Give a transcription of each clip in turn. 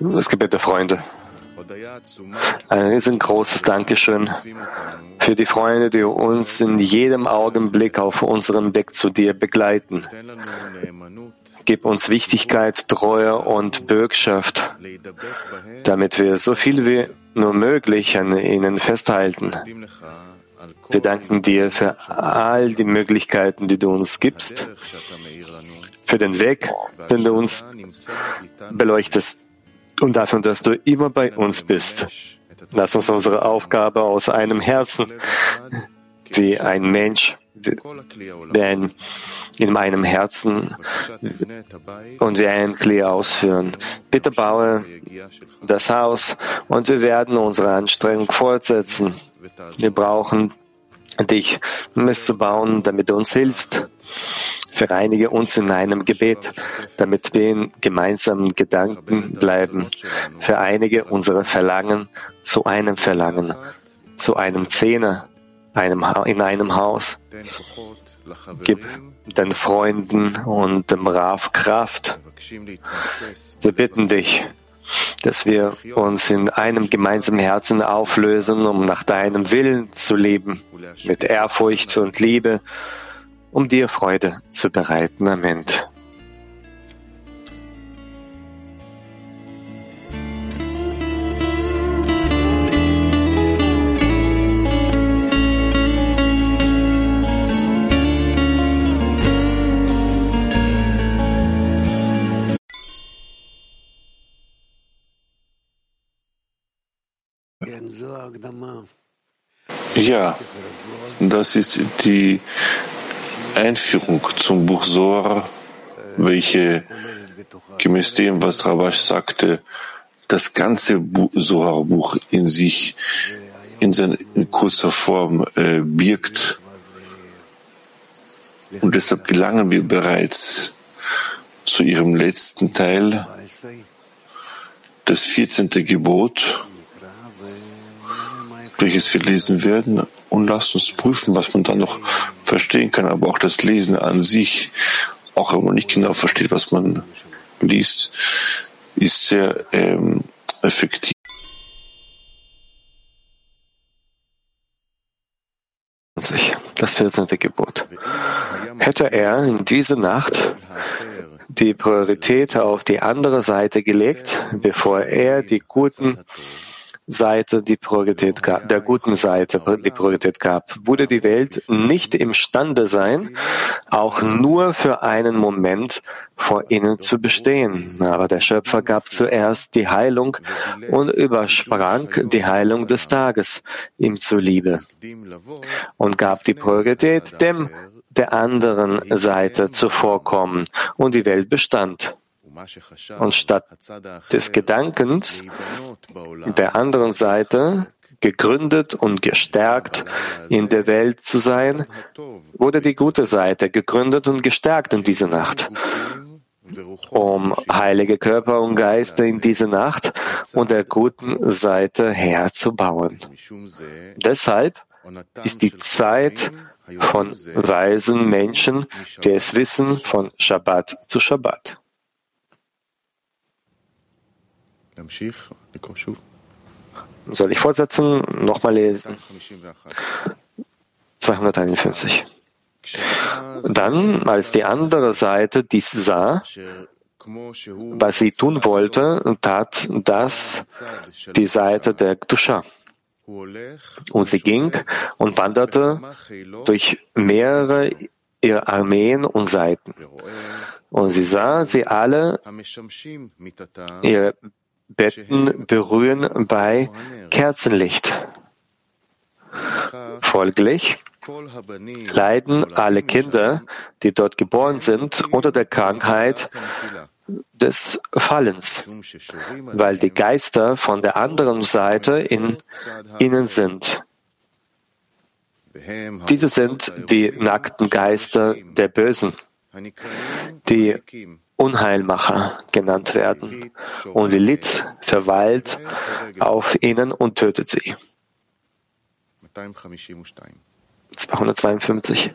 Das Gebet der Freunde. Ein riesengroßes Dankeschön für die Freunde, die uns in jedem Augenblick auf unserem Weg zu dir begleiten. Gib uns Wichtigkeit, Treue und Bürgschaft, damit wir so viel wie nur möglich an ihnen festhalten. Wir danken dir für all die Möglichkeiten, die du uns gibst, für den Weg, den du uns beleuchtest und dafür, dass du immer bei uns bist. Lass uns unsere Aufgabe aus einem Herzen, wie ein Mensch, wie ein, in meinem Herzen und wie ein Klee ausführen. Bitte baue das Haus und wir werden unsere Anstrengung fortsetzen. Wir brauchen dich misszubauen, damit du uns hilfst. Vereinige uns in einem Gebet, damit wir in gemeinsamen Gedanken bleiben. Vereinige unsere Verlangen zu einem Verlangen, zu einem Zehner, einem, in einem Haus. Gib den Freunden und dem Rav Kraft. Wir bitten dich, dass wir uns in einem gemeinsamen Herzen auflösen, um nach deinem Willen zu leben, mit Ehrfurcht und Liebe, um dir Freude zu bereiten. Amen. Ja, das ist die Einführung zum Buch Zohar, welche gemäß dem, was Rabash sagte, das ganze Zohar-Buch in sich in, seiner, in kurzer Form äh, birgt. Und deshalb gelangen wir bereits zu ihrem letzten Teil, das 14. Gebot, welches wir lesen werden und lasst uns prüfen, was man da noch verstehen kann. Aber auch das Lesen an sich, auch wenn man nicht genau versteht, was man liest, ist sehr ähm, effektiv. Das 14. Gebot. Hätte er in dieser Nacht die Priorität auf die andere Seite gelegt, bevor er die guten Seite die Priorität gab, der guten Seite die Priorität gab, würde die Welt nicht imstande sein, auch nur für einen Moment vor ihnen zu bestehen. Aber der Schöpfer gab zuerst die Heilung und übersprang die Heilung des Tages ihm zuliebe und gab die Priorität dem der anderen Seite zuvorkommen und die Welt bestand. Und statt des Gedankens der anderen Seite gegründet und gestärkt in der Welt zu sein, wurde die gute Seite gegründet und gestärkt in dieser Nacht, um heilige Körper und Geister in dieser Nacht und der guten Seite herzubauen. Deshalb ist die Zeit von weisen Menschen, die es wissen, von Shabbat zu Shabbat. Soll ich fortsetzen? Nochmal lesen. 251. Dann, als die andere Seite dies sah, was sie tun wollte, tat das die Seite der Gdusha. Und sie ging und wanderte durch mehrere ihrer Armeen und Seiten. Und sie sah sie alle ihre Betten berühren bei Kerzenlicht. Folglich leiden alle Kinder, die dort geboren sind, unter der Krankheit des Fallens, weil die Geister von der anderen Seite in ihnen sind. Diese sind die nackten Geister der Bösen, die Unheilmacher genannt werden. Und Lilith verweilt auf ihnen und tötet sie. 252.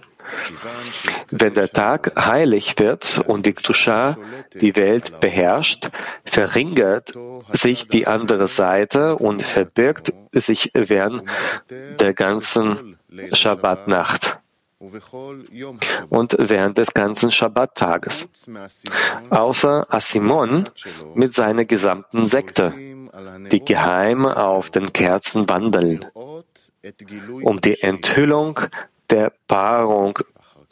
Wenn der Tag heilig wird und die Kusha die Welt beherrscht, verringert sich die andere Seite und verbirgt sich während der ganzen Schabbatnacht und während des ganzen Schabbattages. Außer Asimon mit seiner gesamten Sekte, die geheim auf den Kerzen wandeln, um die Enthüllung der Paarung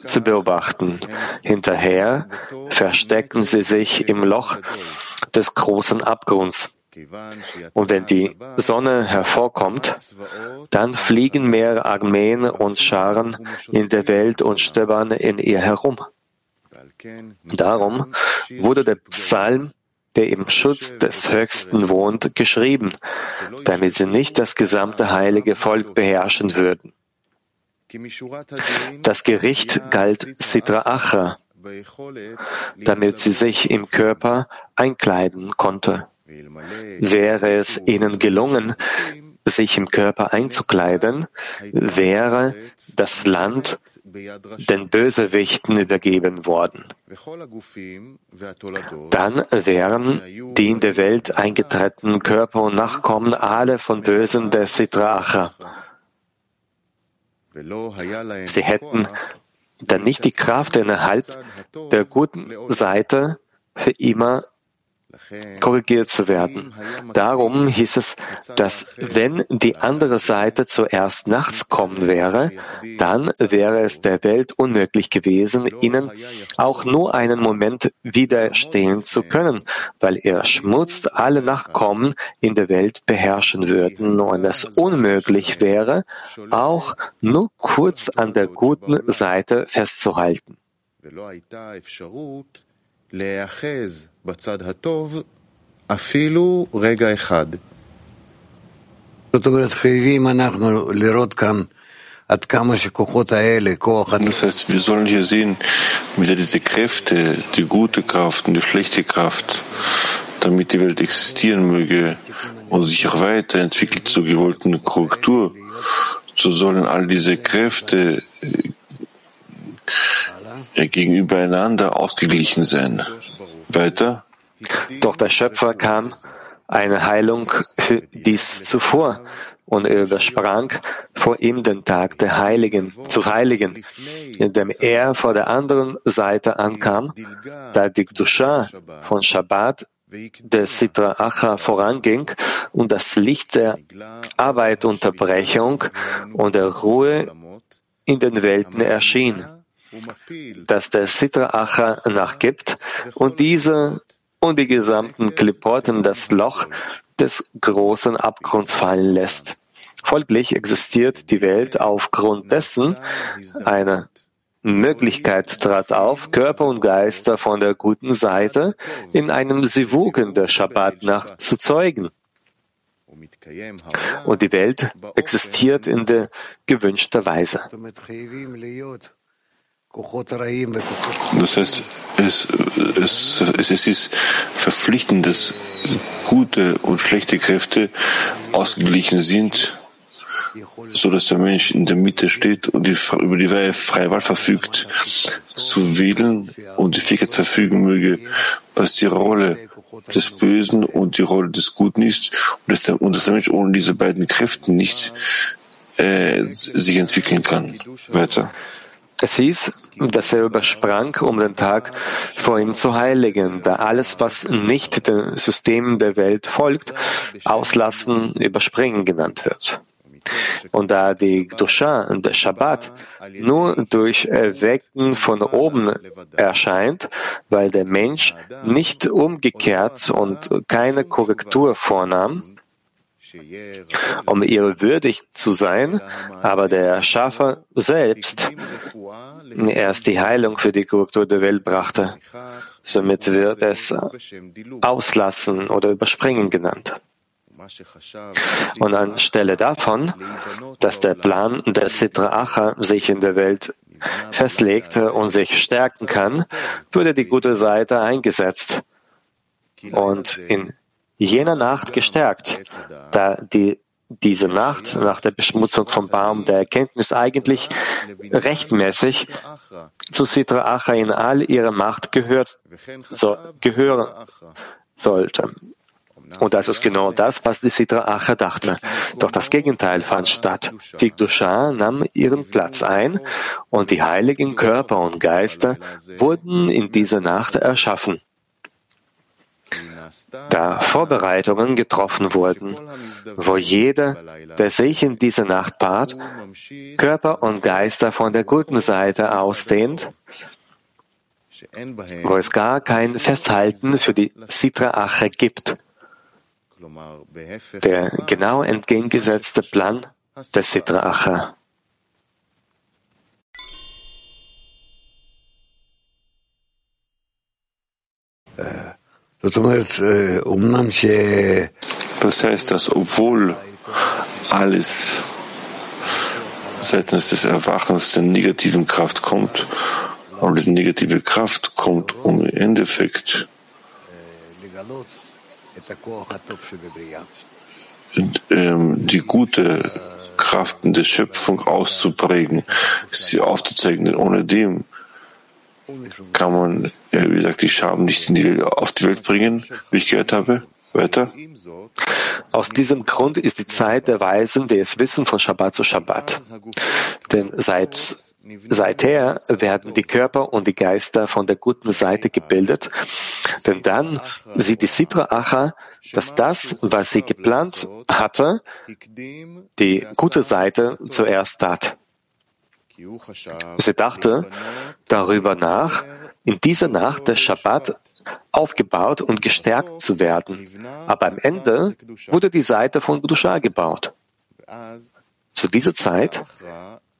zu beobachten. Hinterher verstecken sie sich im Loch des großen Abgrunds. Und wenn die Sonne hervorkommt, dann fliegen mehrere Armeen und Scharen in der Welt und stöbern in ihr herum. Darum wurde der Psalm, der im Schutz des Höchsten wohnt, geschrieben, damit sie nicht das gesamte heilige Volk beherrschen würden. Das Gericht galt Sitra Achra, damit sie sich im Körper einkleiden konnte. Wäre es ihnen gelungen, sich im Körper einzukleiden, wäre das Land den Bösewichten übergeben worden. Dann wären die in der Welt eingetretenen Körper und Nachkommen alle von Bösen der Sitracha. Sie hätten dann nicht die Kraft innerhalb der guten Seite für immer korrigiert zu werden. Darum hieß es, dass wenn die andere Seite zuerst nachts kommen wäre, dann wäre es der Welt unmöglich gewesen, ihnen auch nur einen Moment widerstehen zu können, weil ihr Schmutz alle Nachkommen in der Welt beherrschen würden und es unmöglich wäre, auch nur kurz an der guten Seite festzuhalten. בצד הטוב אפילו רגע אחד. זאת אומרת, חייבים אנחנו לראות כאן Das heißt, wir sollen hier sehen, wie diese Kräfte, die gute Kraft und die schlechte Kraft, damit die Welt existieren möge und sich auch weiterentwickelt zur gewollten Korrektur, so sollen all diese Kräfte äh, gegenübereinander ausgeglichen sein. Weiter. Doch der Schöpfer kam eine Heilung für dies zuvor und er übersprang vor ihm den Tag der Heiligen, zu Heiligen, indem er vor der anderen Seite ankam, da die Gdusha von Shabbat der Sitra Acha voranging und das Licht der Arbeitunterbrechung und der Ruhe in den Welten erschien dass der Sitra Acha nachgibt und diese und die gesamten Klipoten das Loch des großen Abgrunds fallen lässt. Folglich existiert die Welt aufgrund dessen, eine Möglichkeit trat auf, Körper und Geister von der guten Seite in einem Sivugen der Schabbatnacht zu zeugen. Und die Welt existiert in der gewünschten Weise. Das heißt, es, es, es ist verpflichtend, dass gute und schlechte Kräfte ausgeglichen sind, so dass der Mensch in der Mitte steht und die, über die freie Wahl verfügt, zu wählen und die Fähigkeit verfügen möge, was die Rolle des Bösen und die Rolle des Guten ist und dass der, und dass der Mensch ohne diese beiden Kräfte nicht äh, sich entwickeln kann. Weiter. Es hieß, dass er übersprang, um den Tag vor ihm zu heiligen, da alles, was nicht den Systemen der Welt folgt, auslassen, überspringen genannt wird. Und da die Gdusha und der Shabbat nur durch Erwecken von oben erscheint, weil der Mensch nicht umgekehrt und keine Korrektur vornahm, um ihr würdig zu sein, aber der Schaffer selbst erst die Heilung für die Korrektur der Welt brachte. Somit wird es auslassen oder überspringen genannt. Und anstelle davon, dass der Plan der Sitra Acha sich in der Welt festlegt und sich stärken kann, wurde die gute Seite eingesetzt und in jener Nacht gestärkt, da die diese Nacht nach der Beschmutzung vom Baum der Erkenntnis eigentlich rechtmäßig zu Sitra Acha in all ihrer Macht gehört, so, gehören sollte. Und das ist genau das, was die Sitra Acha dachte. Doch das Gegenteil fand statt. Die Dusha nahm ihren Platz ein und die heiligen Körper und Geister wurden in dieser Nacht erschaffen. Da Vorbereitungen getroffen wurden, wo jeder, der sich in dieser Nacht bat, Körper und Geister von der guten Seite ausdehnt, wo es gar kein Festhalten für die Sitra Ache gibt der genau entgegengesetzte Plan des Sitra Acha. Das heißt, dass obwohl alles seitens des Erwachens der negativen Kraft kommt, aber diese negative Kraft kommt, um im Endeffekt ähm, die gute Kraften der Schöpfung auszuprägen, sie aufzuzeigen, denn ohne dem kann man, wie gesagt, die Scham nicht die, auf die Welt bringen, wie ich gehört habe. Weiter. Aus diesem Grund ist die Zeit der Weisen des Wissen von Shabbat zu Shabbat. Denn seit Seither werden die Körper und die Geister von der guten Seite gebildet, denn dann sieht die Sitra Acha, dass das, was sie geplant hatte, die gute Seite zuerst tat. Sie dachte darüber nach, in dieser Nacht des Shabbat aufgebaut und gestärkt zu werden. Aber am Ende wurde die Seite von Gdusha gebaut. Zu dieser Zeit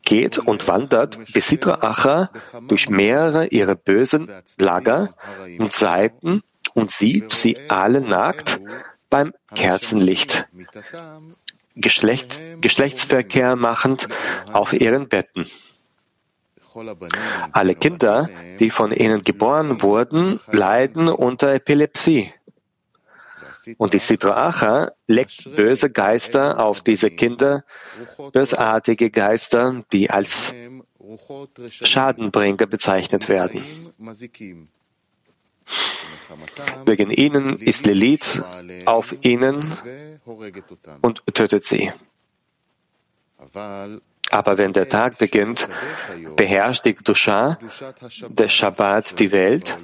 geht und wandert Besitra Acha durch mehrere ihrer bösen Lager und Seiten und sieht sie alle nackt beim Kerzenlicht, Geschlecht, Geschlechtsverkehr machend auf ihren Betten. Alle Kinder, die von ihnen geboren wurden, leiden unter Epilepsie. Und die Sitra Acha leckt böse Geister auf diese Kinder, bösartige Geister, die als Schadenbringer bezeichnet werden. Wegen ihnen ist Lilith auf ihnen und tötet sie. Aber wenn der Tag beginnt, beherrscht die Dusha, der Shabbat, die Welt.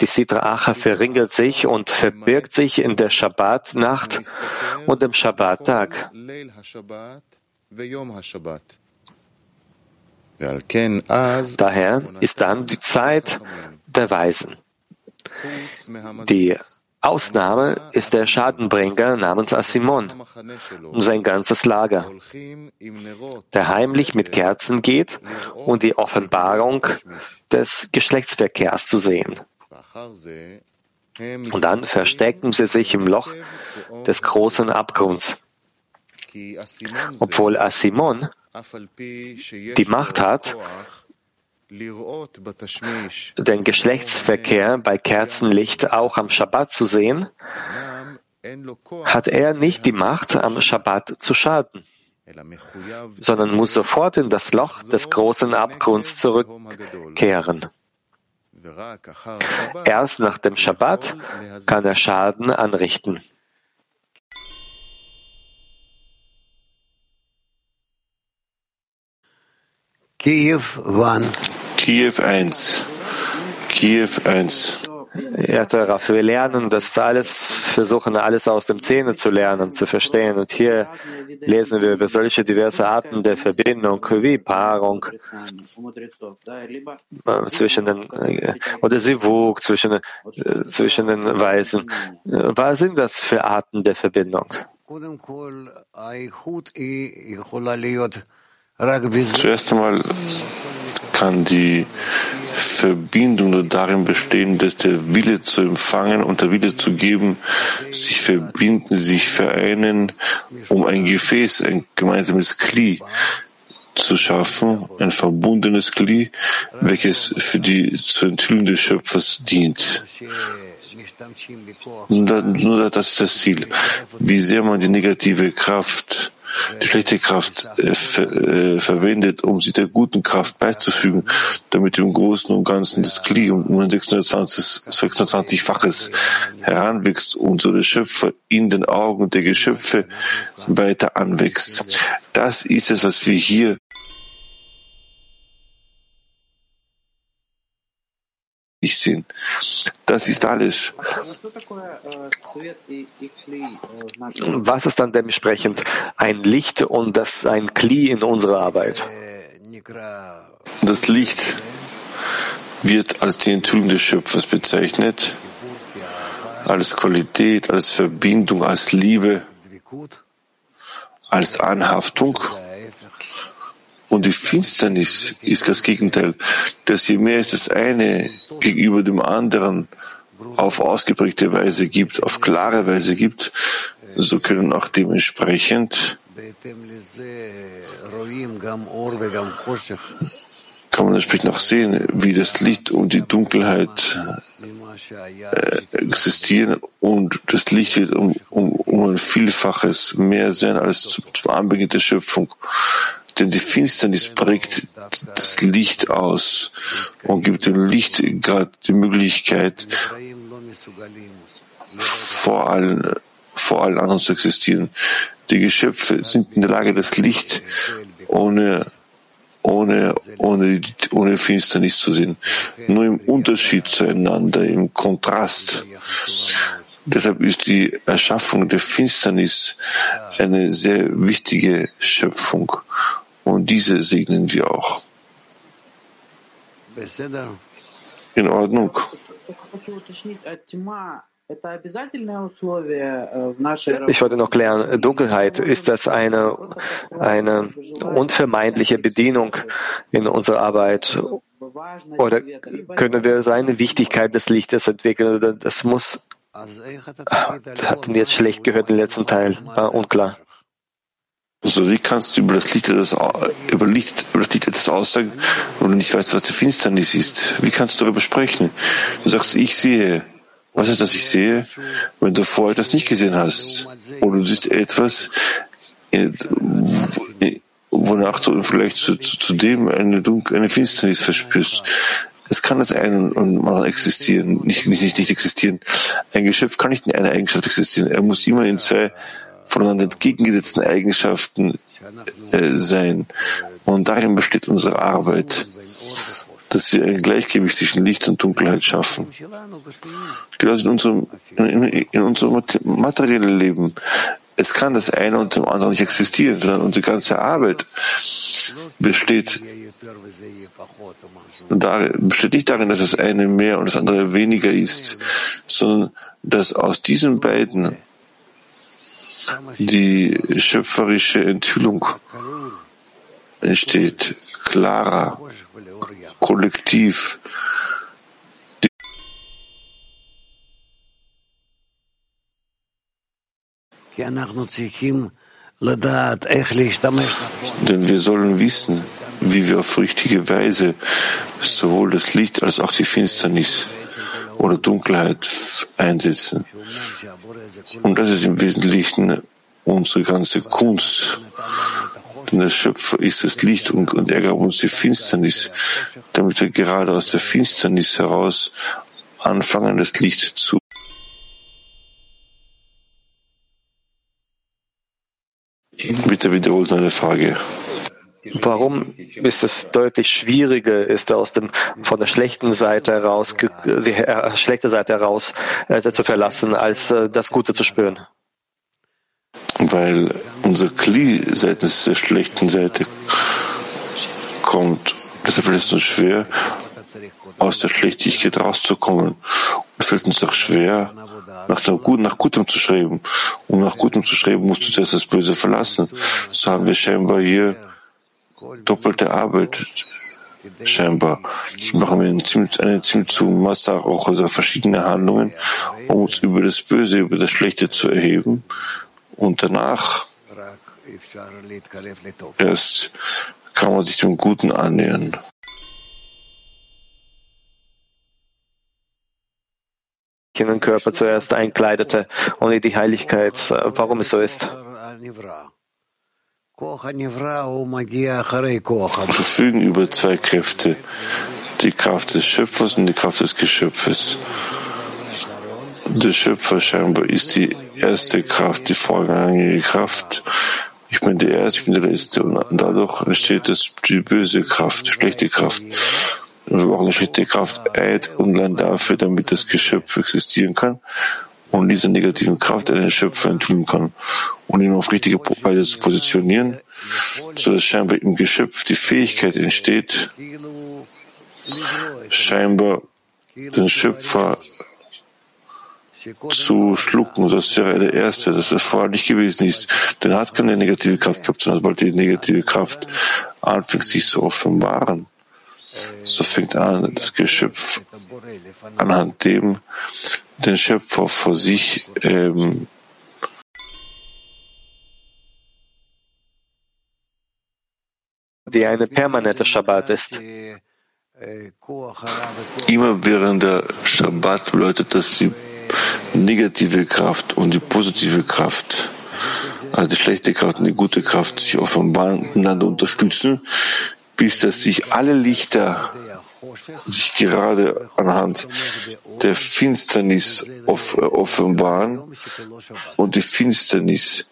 Die Sitra Acha verringert sich und verbirgt sich in der Shabbat-Nacht und im Shabbat-Tag. Daher ist dann die Zeit der Weisen. Die Ausnahme ist der Schadenbringer namens Asimon und sein ganzes Lager, der heimlich mit Kerzen geht und die Offenbarung des Geschlechtsverkehrs zu sehen. Und dann verstecken sie sich im Loch des großen Abgrunds. Obwohl Asimon die Macht hat, den Geschlechtsverkehr bei Kerzenlicht auch am Schabbat zu sehen, hat er nicht die Macht, am Schabbat zu schaden, sondern muss sofort in das Loch des großen Abgrunds zurückkehren. Erst nach dem Schabbat kann er Schaden anrichten. Kiew 1. Kiew 1. Ja, Raff, wir lernen das alles, versuchen alles aus dem Zähne zu lernen, zu verstehen. Und hier lesen wir über solche diverse Arten der Verbindung, wie Paarung äh, zwischen den, äh, oder Sivuk zwischen, äh, zwischen den Weisen. Was sind das für Arten der Verbindung? Zuerst einmal kann die Verbindung nur darin bestehen, dass der Wille zu empfangen und der Wille zu geben sich verbinden, sich vereinen, um ein Gefäß, ein gemeinsames Kli zu schaffen, ein verbundenes Kli, welches für die zur Enthüllung des Schöpfers dient. Nur das ist das Ziel. Wie sehr man die negative Kraft die schlechte Kraft äh, ver, äh, verwendet, um sie der guten Kraft beizufügen, damit im Großen und Ganzen das Kli um ein 620, 620-faches heranwächst und so der Schöpfer in den Augen der Geschöpfe weiter anwächst. Das ist es, was wir hier nicht sehen. Das ist alles. Was ist dann dementsprechend ein Licht und das ein Kli in unserer Arbeit? Das Licht wird als die Enthüllung des Schöpfers bezeichnet, als Qualität, als Verbindung, als Liebe, als Anhaftung. Und die Finsternis ist das Gegenteil, dass je mehr es das eine gegenüber dem anderen auf ausgeprägte Weise gibt, auf klare Weise gibt, so können auch dementsprechend kann man entsprechend auch sehen, wie das Licht und die Dunkelheit äh, existieren und das Licht wird um, um, um ein Vielfaches mehr sein als zum, zum Anbeginn der Schöpfung. Denn die Finsternis prägt das Licht aus und gibt dem Licht gerade die Möglichkeit, vor allen, vor allen anderen zu existieren. Die Geschöpfe sind in der Lage, das Licht ohne, ohne, ohne, ohne Finsternis zu sehen. Nur im Unterschied zueinander, im Kontrast. Deshalb ist die Erschaffung der Finsternis eine sehr wichtige Schöpfung. Und diese segnen wir auch. In Ordnung. Ich wollte noch klären, Dunkelheit, ist das eine, eine unvermeidliche Bedienung in unserer Arbeit? Oder können wir so eine Wichtigkeit des Lichtes entwickeln? Das muss, das jetzt schlecht gehört, den letzten Teil, war unklar. Also wie kannst du über das Licht etwas, über, Licht, über das Licht etwas aussagen, wenn du nicht weißt, was die Finsternis ist? Wie kannst du darüber sprechen? Du sagst, ich sehe. Was ist das, ich sehe? Wenn du vorher das nicht gesehen hast. Oder du siehst etwas, wonach du vielleicht zu, zu, zu dem eine, Dunkel, eine Finsternis verspürst. Es kann das einen und anderen existieren, nicht, nicht, nicht existieren. Ein Geschöpf kann nicht in einer Eigenschaft existieren. Er muss immer in zwei voneinander entgegengesetzten Eigenschaften äh, sein. Und darin besteht unsere Arbeit, dass wir ein Gleichgewicht zwischen Licht und Dunkelheit schaffen. Genauso in unserem, in, in unserem materiellen Leben. Es kann das eine und dem anderen nicht existieren, sondern unsere ganze Arbeit besteht, besteht nicht darin, dass das eine mehr und das andere weniger ist, sondern dass aus diesen beiden die schöpferische Enthüllung entsteht, klarer, kollektiv. Denn wir sollen wissen, wie wir auf richtige Weise sowohl das Licht als auch die Finsternis oder Dunkelheit einsetzen. Und das ist im Wesentlichen unsere ganze Kunst. Denn der Schöpfer ist das Licht und, und er gab uns die Finsternis, damit wir gerade aus der Finsternis heraus anfangen, das Licht zu Bitte wiederholt eine Frage. Warum ist es deutlich schwieriger, ist aus dem, von der schlechten Seite heraus, die äh, schlechte Seite heraus äh, zu verlassen, als äh, das Gute zu spüren? Weil unser Kli seitens der schlechten Seite kommt. Deshalb fällt es uns schwer, aus der Schlechtigkeit rauszukommen. Es fällt uns auch schwer, nach, Guten, nach Gutem zu schreiben. Um nach Gutem zu schreiben, musst du zuerst das Böse verlassen. So haben wir scheinbar hier doppelte Arbeit scheinbar. Ich mache mir eine ziemlich, eine ziemlich zu Masse auch also verschiedene Handlungen, um uns über das Böse, über das Schlechte zu erheben. Und danach erst kann man sich dem Guten annähern. Körper zuerst einkleidete in die Heiligkeit, warum es so ist. Verfügen über zwei Kräfte, die Kraft des Schöpfers und die Kraft des Geschöpfes. Der Schöpfer scheinbar ist die erste Kraft, die vorrangige Kraft. Ich bin der Erste, ich bin der Letzte. Und dadurch entsteht es die böse Kraft, die schlechte Kraft. Und wir brauchen eine schlechte Kraft Eid und Land dafür, damit das Geschöpf existieren kann und diese negativen Kraft einen Schöpfer enthüllen kann und ihn auf richtige Weise zu positionieren, so dass scheinbar im Geschöpf die Fähigkeit entsteht, scheinbar den Schöpfer zu schlucken. Das wäre der Erste, dass er vorher nicht gewesen ist. Denn er hat keine negative Kraft gehabt, sondern sobald die negative Kraft anfängt, sich zu offenbaren, so fängt an, das Geschöpf anhand dem den Schöpfer vor sich ähm, die eine permanente Shabbat ist. Immer während der Shabbat bedeutet das die negative Kraft und die positive Kraft, also die schlechte Kraft und die gute Kraft sich offenbaren, einander unterstützen, bis dass sich alle Lichter sich gerade anhand der Finsternis offenbaren und die Finsternis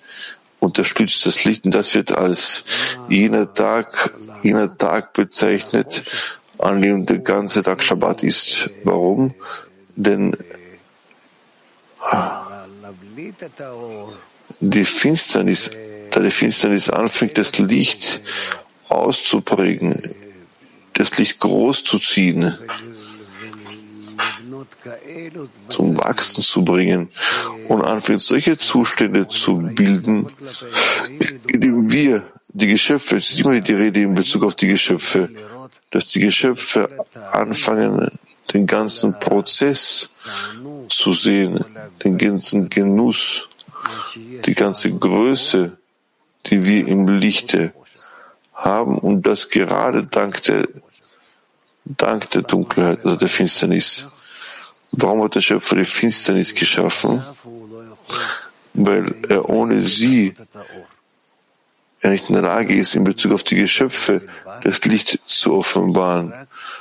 unterstützt das Licht und das wird als jener Tag, jener Tag bezeichnet, an dem der ganze Tag Shabbat ist. Warum? Denn die Finsternis, da die Finsternis anfängt, das Licht auszuprägen, das Licht groß zu ziehen, zum Wachsen zu bringen und anfängt, solche Zustände zu bilden, indem wir die Geschöpfe, es ist immer die Rede in Bezug auf die Geschöpfe, dass die Geschöpfe anfangen, den ganzen Prozess zu sehen, den ganzen Genuss, die ganze Größe, die wir im Lichte haben und das gerade dank der, dank der Dunkelheit, also der Finsternis. Warum hat der Schöpfer die Finsternis geschaffen? Weil er ohne sie er nicht in der Lage ist, in Bezug auf die Geschöpfe das Licht zu offenbaren.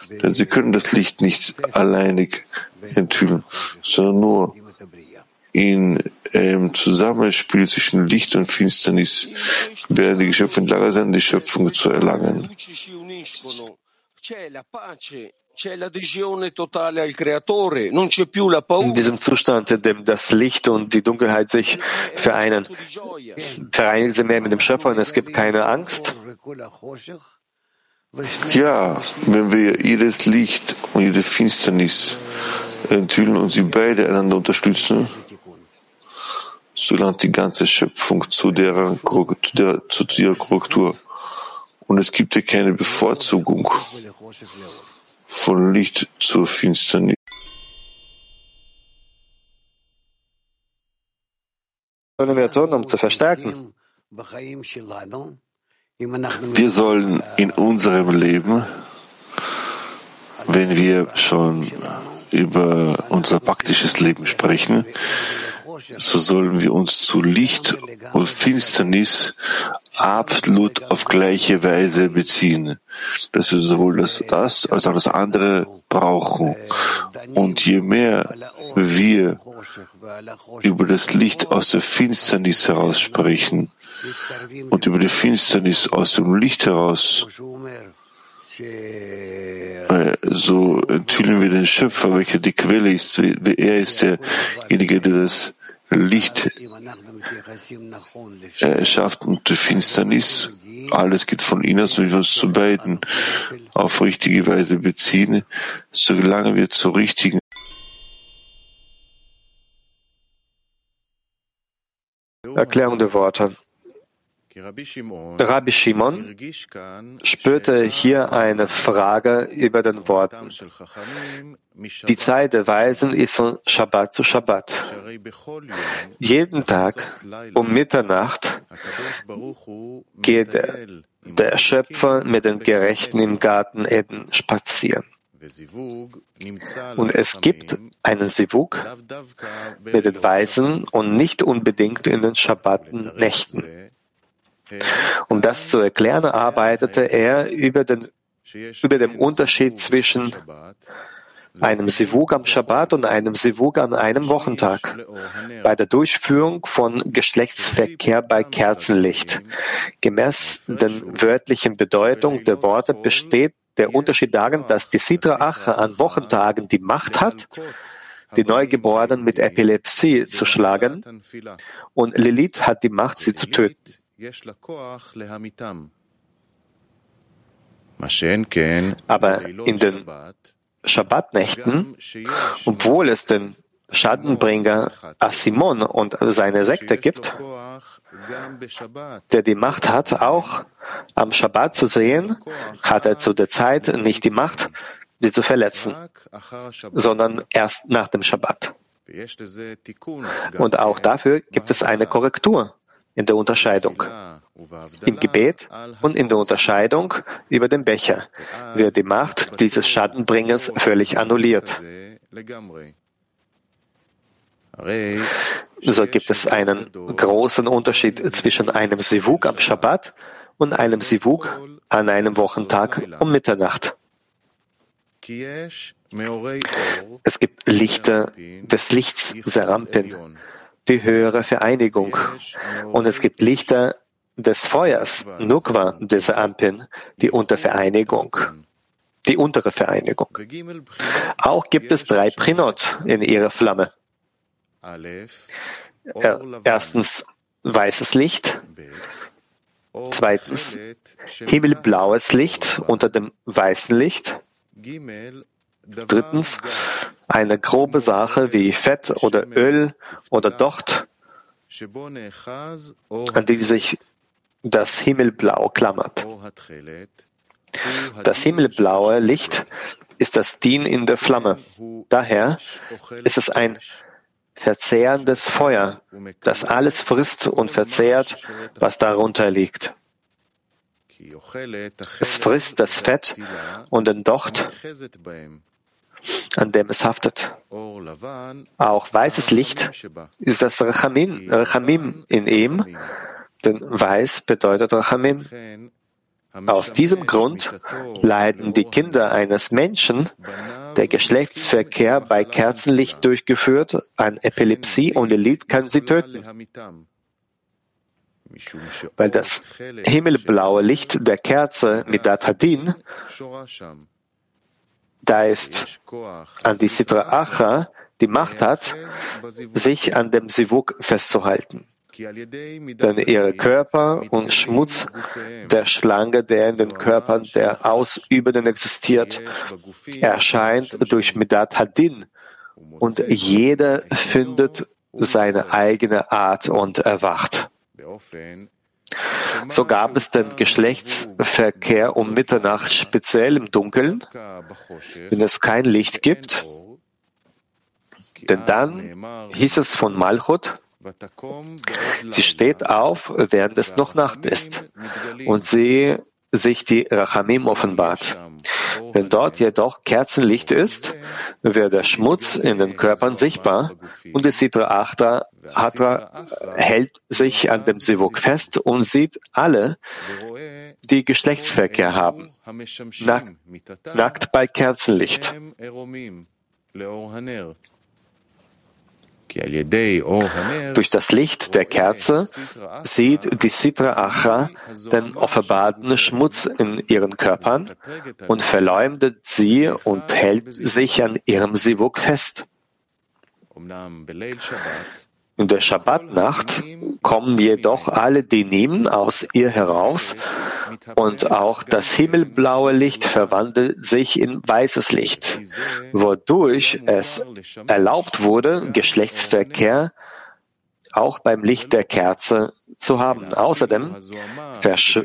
Denn sie können das Licht nicht alleinig enthüllen, sondern nur in ähm, Zusammenspiel zwischen Licht und Finsternis werden die Geschöpfe in Lage sein, die Schöpfung zu erlangen. In diesem Zustand, in dem das Licht und die Dunkelheit sich vereinen, vereinigen sie mehr mit dem Schöpfer und es gibt keine Angst. Ja, wenn wir jedes Licht und jede Finsternis enthüllen und sie beide einander unterstützen, so gelangt die ganze Schöpfung zu, deren, zu, der, zu ihrer Korrektur. Und es gibt ja keine Bevorzugung von Licht zur Finsternis. Sollen wir tun, um zu verstärken? Wir sollen in unserem Leben, wenn wir schon über unser praktisches Leben sprechen, so sollen wir uns zu Licht und Finsternis absolut auf gleiche Weise beziehen, dass wir sowohl das, das als auch das andere brauchen. Und je mehr wir über das Licht aus der Finsternis heraus sprechen und über die Finsternis aus dem Licht heraus, äh, so enthüllen wir den Schöpfer, welcher die Quelle ist. Er ist derjenige, der das Licht erschafft und die Finsternis. Alles geht von ihnen, so wie wir uns zu beiden auf richtige Weise beziehen, solange wir zur richtigen Erklärung der Worte. Rabbi Shimon spürte hier eine Frage über den Worten. Die Zeit der Weisen ist von Shabbat zu Shabbat. Jeden Tag um Mitternacht geht der Schöpfer mit den Gerechten im Garten Eden spazieren. Und es gibt einen Sivuk mit den Weisen und nicht unbedingt in den Schabbatnächten. Um das zu erklären, arbeitete er über den, über den Unterschied zwischen einem Sivug am Shabbat und einem Sivug an einem Wochentag. Bei der Durchführung von Geschlechtsverkehr bei Kerzenlicht. Gemäß den wörtlichen Bedeutung der Worte besteht der Unterschied darin, dass die Sitra Acha an Wochentagen die Macht hat, die Neugeborenen mit Epilepsie zu schlagen, und Lilith hat die Macht, sie zu töten. Aber in den Schabbatnächten, obwohl es den Schadenbringer Asimon und seine Sekte gibt, der die Macht hat, auch am Schabbat zu sehen, hat er zu der Zeit nicht die Macht, sie zu verletzen, sondern erst nach dem Schabbat. Und auch dafür gibt es eine Korrektur in der Unterscheidung. Im Gebet und in der Unterscheidung über den Becher wird die Macht dieses Schadenbringers völlig annulliert. So gibt es einen großen Unterschied zwischen einem Sivuk am Shabbat und einem Sivuk an einem Wochentag um Mitternacht. Es gibt Lichter des Lichts Serampin, die höhere Vereinigung. Und es gibt Lichter des Feuers, Nukwa des Serampin, die Untervereinigung die untere Vereinigung. Auch gibt es drei Prinot in ihrer Flamme. Erstens weißes Licht, zweitens himmelblaues Licht unter dem weißen Licht, drittens eine grobe Sache wie Fett oder Öl oder Docht, an die sich das Himmelblau klammert. Das himmelblaue Licht ist das Dien in der Flamme. Daher ist es ein verzehrendes Feuer, das alles frisst und verzehrt, was darunter liegt. Es frisst das Fett und den Docht, an dem es haftet. Auch weißes Licht ist das Rachamim, Rachamim in ihm, denn weiß bedeutet Rachamim. Aus diesem Grund leiden die Kinder eines Menschen, der Geschlechtsverkehr bei Kerzenlicht durchgeführt, an Epilepsie und Elit kann sie töten. Weil das himmelblaue Licht der Kerze mit Datadin, da ist an die Sitra Acha die Macht hat, sich an dem Sivuk festzuhalten denn ihre Körper und Schmutz der Schlange, der in den Körpern der Ausübenden existiert, erscheint durch Midat Hadin und jeder findet seine eigene Art und erwacht. So gab es den Geschlechtsverkehr um Mitternacht speziell im Dunkeln, wenn es kein Licht gibt, denn dann hieß es von Malchut, Sie steht auf, während es noch Nacht ist, und sie sich die Rachamim offenbart. Wenn dort jedoch Kerzenlicht ist, wird der Schmutz in den Körpern sichtbar und die Sitra Achta Hatra hält sich an dem Sivuk fest und sieht alle, die Geschlechtsverkehr haben, nackt, nackt bei Kerzenlicht. Durch das Licht der Kerze sieht die Sitra Acha den offenbarten Schmutz in ihren Körpern und verleumdet sie und hält sich an ihrem Sivuk fest. In der Schabbatnacht kommen jedoch alle Dinim aus ihr heraus und auch das himmelblaue Licht verwandelt sich in weißes Licht, wodurch es erlaubt wurde, Geschlechtsverkehr auch beim Licht der Kerze zu haben. Außerdem versch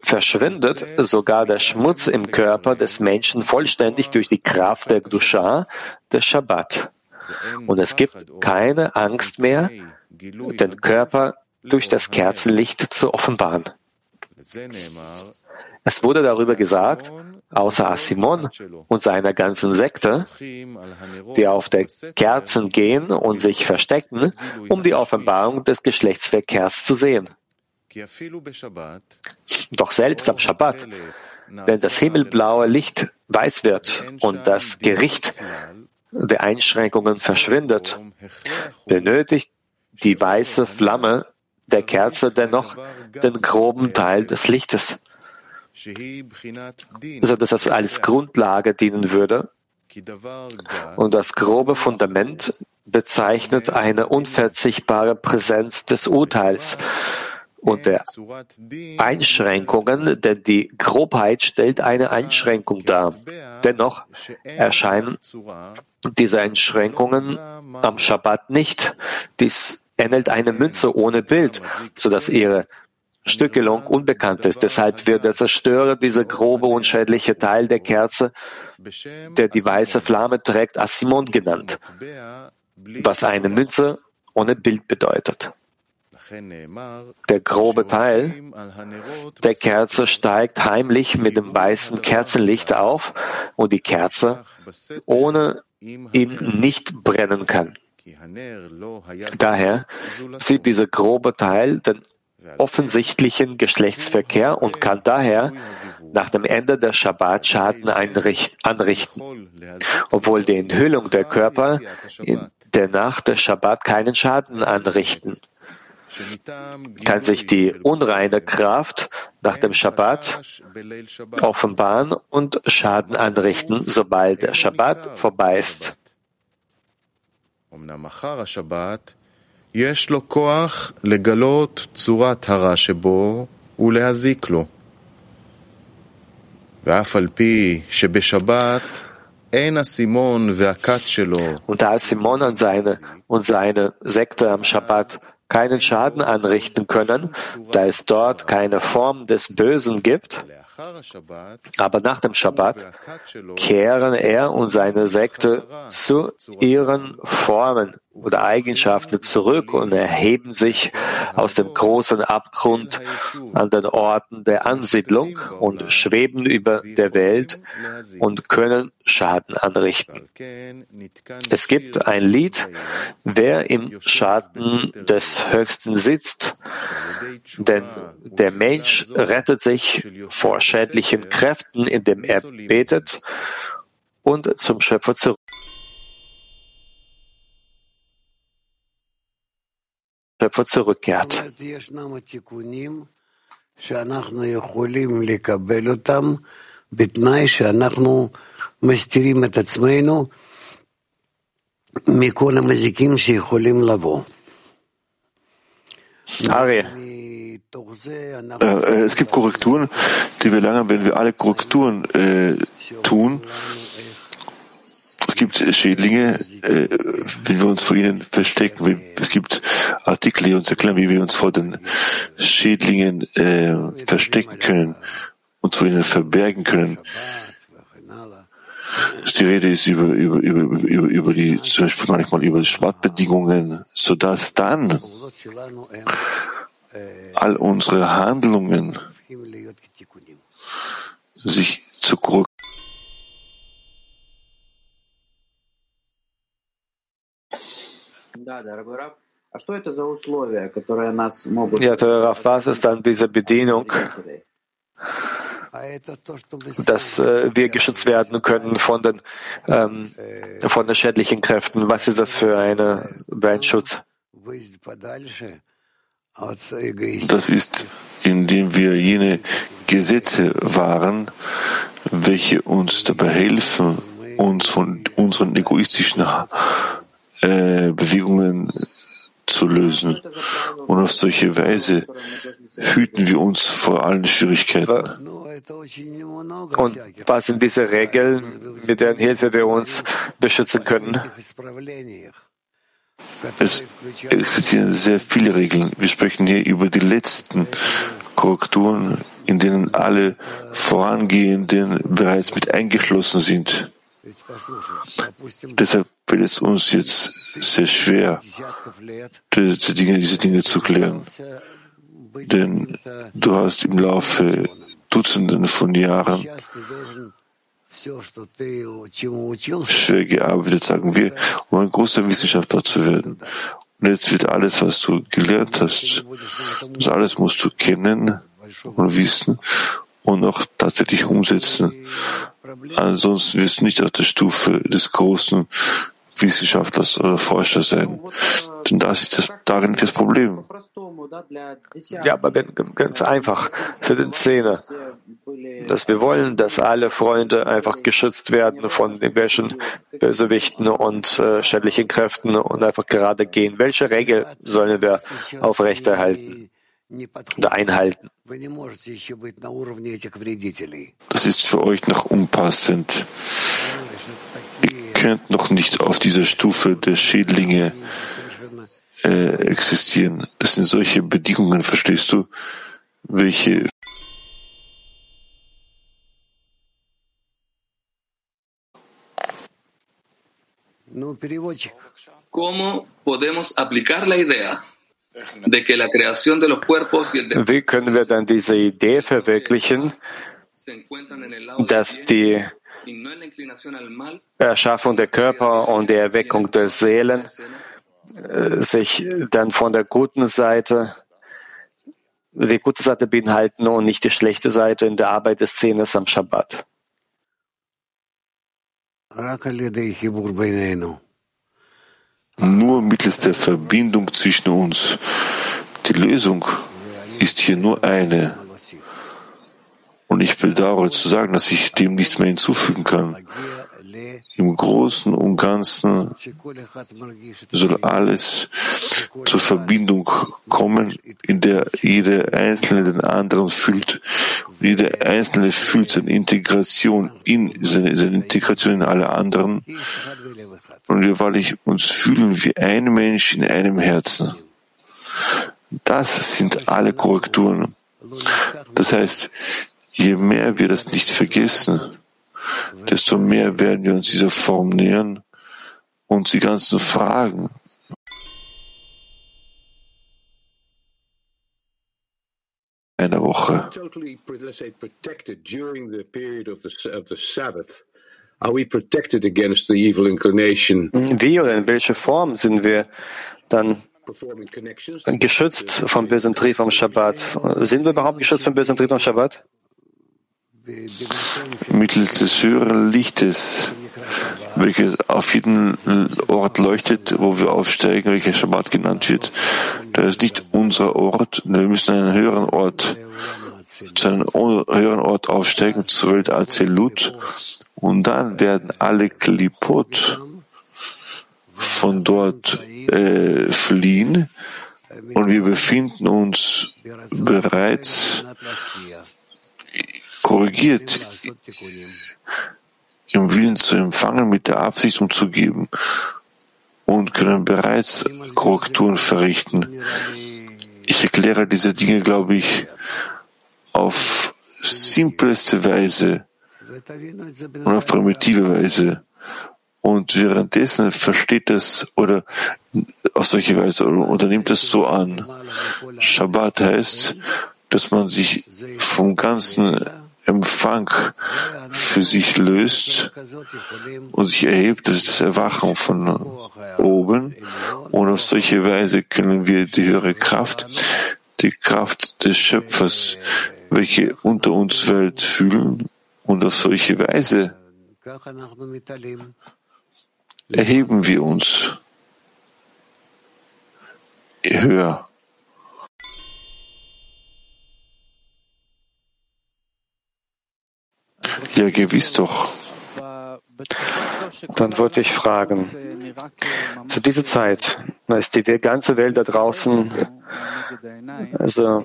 verschwindet sogar der Schmutz im Körper des Menschen vollständig durch die Kraft der Gdusha des Shabbat. Und es gibt keine Angst mehr, den Körper durch das Kerzenlicht zu offenbaren. Es wurde darüber gesagt, außer Asimon und seiner ganzen Sekte, die auf der Kerzen gehen und sich verstecken, um die Offenbarung des Geschlechtsverkehrs zu sehen. Doch selbst am Schabbat, wenn das himmelblaue Licht weiß wird und das Gericht der Einschränkungen verschwindet, benötigt die weiße Flamme der Kerze dennoch den groben Teil des Lichtes, so dass das als Grundlage dienen würde. Und das grobe Fundament bezeichnet eine unverzichtbare Präsenz des Urteils und der Einschränkungen, denn die Grobheit stellt eine Einschränkung dar. Dennoch erscheinen diese Einschränkungen am Schabbat nicht. Dies ähnelt eine Münze ohne Bild, so dass ihre Stückelung unbekannt ist. Deshalb wird der Zerstörer dieser grobe, unschädliche Teil der Kerze, der die weiße Flamme trägt, Asimon genannt, was eine Münze ohne Bild bedeutet. Der grobe Teil der Kerze steigt heimlich mit dem weißen Kerzenlicht auf und die Kerze ohne ihn nicht brennen kann. Daher sieht dieser grobe Teil den offensichtlichen Geschlechtsverkehr und kann daher nach dem Ende der Shabbat Schaden anrichten, obwohl die Enthüllung der Körper in der Nacht der Shabbat keinen Schaden anrichten Kann sich die unreine Kraft nach dem Shabbat offenbaren und Schaden anrichten, sobald der Shabbat vorbei ist. יש לו כוח לגלות צורת הרע שבו ולהזיק לו. ואף על פי שבשבת אין הסימון והכת שלו. Und da Simon und seine, und seine Sekte am Shabbat keinen Schaden anrichten können, da es dort keine Form des Bösen gibt, aber nach dem Shabbat kehren er und seine Sekte zu ihren Formen oder Eigenschaften zurück und erheben sich aus dem großen Abgrund an den Orten der Ansiedlung und schweben über der Welt und können Schaden anrichten. Es gibt ein Lied, wer im Schatten des Höchsten sitzt, denn der Mensch rettet sich vor schädlichen Kräften, indem er betet und zum Schöpfer zurück. Schöpfer zurückkehrt. Ari. Es gibt Korrekturen, die wir lange, wenn wir alle Korrekturen äh, tun, gibt Schädlinge, äh, wenn wir uns vor ihnen verstecken. Es gibt Artikel, die uns erklären, wie wir uns vor den Schädlingen äh, verstecken können und vor ihnen verbergen können. Die Rede ist über, über, über, über, über die, zum Beispiel manchmal über Schwattbedingungen, sodass dann all unsere Handlungen sich zu Ja, Rav, was ist dann diese Bedienung, dass äh, wir geschützt werden können von den, ähm, von den schädlichen Kräften? Was ist das für eine Brandschutz? Das ist, indem wir jene Gesetze wahren, welche uns dabei helfen, uns von unseren egoistischen äh, Bewegungen zu lösen. Und auf solche Weise hüten wir uns vor allen Schwierigkeiten. Und was sind diese Regeln, mit deren Hilfe wir uns beschützen können? Es existieren sehr viele Regeln. Wir sprechen hier über die letzten Korrekturen, in denen alle vorangehenden bereits mit eingeschlossen sind. Deshalb fällt es uns jetzt sehr schwer, diese Dinge, diese Dinge zu klären. Denn du hast im Laufe Dutzenden von Jahren schwer gearbeitet, sagen wir, um ein großer Wissenschaftler zu werden. Und jetzt wird alles, was du gelernt hast, das alles musst du kennen und wissen und auch tatsächlich umsetzen. Ansonsten wirst du nicht auf der Stufe des großen Wissenschaftlers oder Forscher sein. Das ist das, darin das Problem. Ja, aber ganz einfach für den Szene, dass wir wollen, dass alle Freunde einfach geschützt werden von irgendwelchen Bösewichten und äh, schädlichen Kräften und einfach gerade gehen. Welche Regel sollen wir aufrechterhalten? oder einhalten. Das ist für euch noch unpassend. Ihr könnt noch nicht auf dieser Stufe der Schädlinge äh, existieren. Das sind solche Bedingungen, verstehst du, welche ¿Cómo podemos aplicar la idea de que la creación de los cuerpos y el Wie können wir dann diese Idee verwirklichen, dass die Erschaffung der Körper und die Erweckung der Seelen sich dann von der guten Seite, die gute Seite beinhalten und nicht die schlechte Seite in der Arbeit des Szenes am Shabbat. Nur mittels der Verbindung zwischen uns. Die Lösung ist hier nur eine. Und ich bedauere zu sagen, dass ich dem nichts mehr hinzufügen kann. Im Großen und Ganzen soll alles zur Verbindung kommen, in der jeder Einzelne den anderen fühlt. Jeder Einzelne fühlt seine Integration in seine, seine Integration in alle anderen. Und wir wahrlich uns fühlen wie ein Mensch in einem Herzen. Das sind alle Korrekturen. Das heißt, je mehr wir das nicht vergessen, desto mehr werden wir uns dieser Form nähern und die ganzen Fragen einer Woche. Wie oder in welcher Form sind wir dann geschützt vom bösen Trieb am Shabbat? Sind wir überhaupt geschützt vom bösen Trieb am Shabbat? Mittels des höheren Lichtes, welches auf jeden Ort leuchtet, wo wir aufsteigen, welcher Shabbat genannt wird. Das ist nicht unser Ort, wir müssen einen höheren Ort, zu einem höheren Ort aufsteigen, zur Welt Azelut, und dann werden alle Klipot von dort äh, fliehen, und wir befinden uns bereits korrigiert, im Willen zu empfangen, mit der Absicht umzugeben und können bereits Korrekturen verrichten. Ich erkläre diese Dinge, glaube ich, auf simpleste Weise und auf primitive Weise. Und währenddessen versteht es oder auf solche Weise oder unternimmt es so an. Shabbat heißt, dass man sich vom ganzen Empfang für sich löst und sich erhebt, das ist das Erwachen von oben. Und auf solche Weise können wir die höhere Kraft, die Kraft des Schöpfers, welche unter uns Welt fühlen, und auf solche Weise erheben wir uns höher. Ja, gewiss doch. Dann wollte ich fragen, zu dieser Zeit, als die ganze Welt da draußen also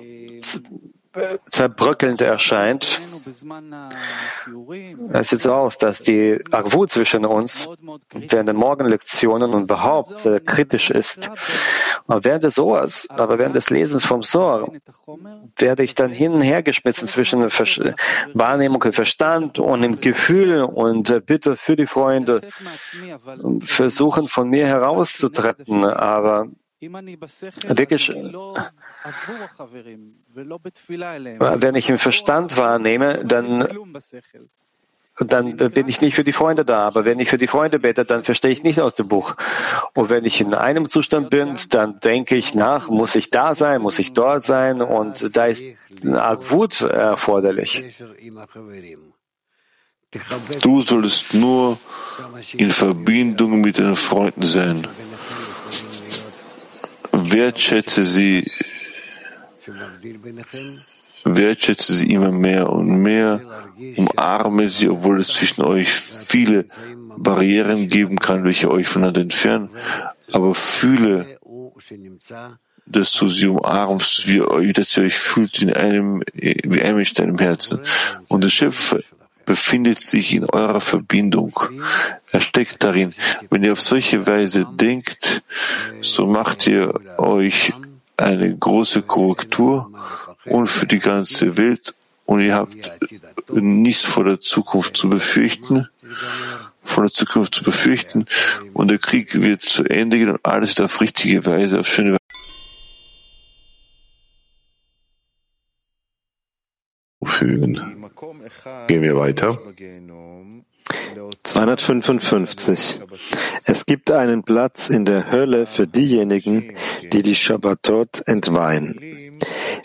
zerbröckelnd erscheint. Es sieht so aus, dass die Agwu zwischen uns während der Morgenlektionen und überhaupt äh, kritisch ist. Aber während des Ohrs, aber während des Lesens vom Sohr, werde ich dann hin und her geschmissen zwischen Wahrnehmung und Verstand und im Gefühl und äh, Bitte für die Freunde versuchen von mir herauszutreten. Aber wirklich, wenn ich im Verstand wahrnehme, dann dann bin ich nicht für die Freunde da. Aber wenn ich für die Freunde bete, dann verstehe ich nicht aus dem Buch. Und wenn ich in einem Zustand bin, dann denke ich nach, muss ich da sein, muss ich dort sein und da ist Wut erforderlich. Du solltest nur in Verbindung mit den Freunden sein. Wertschätze sie wertschätze sie immer mehr und mehr, umarme sie, obwohl es zwischen euch viele Barrieren geben kann, welche euch voneinander entfernen, aber fühle, dass du sie umarmst, wie, dass ihr euch fühlt in einem, wie ein in deinem Herzen. Und der Schöpfer befindet sich in eurer Verbindung. Er steckt darin. Wenn ihr auf solche Weise denkt, so macht ihr euch eine große Korrektur und für die ganze Welt und ihr habt nichts vor der Zukunft zu befürchten, von der Zukunft zu befürchten und der Krieg wird zu Ende gehen und alles wird auf richtige Weise, auf schöne Weise. Fügen. Gehen wir weiter. 255. Es gibt einen Platz in der Hölle für diejenigen, die die Shabbatot entweihen.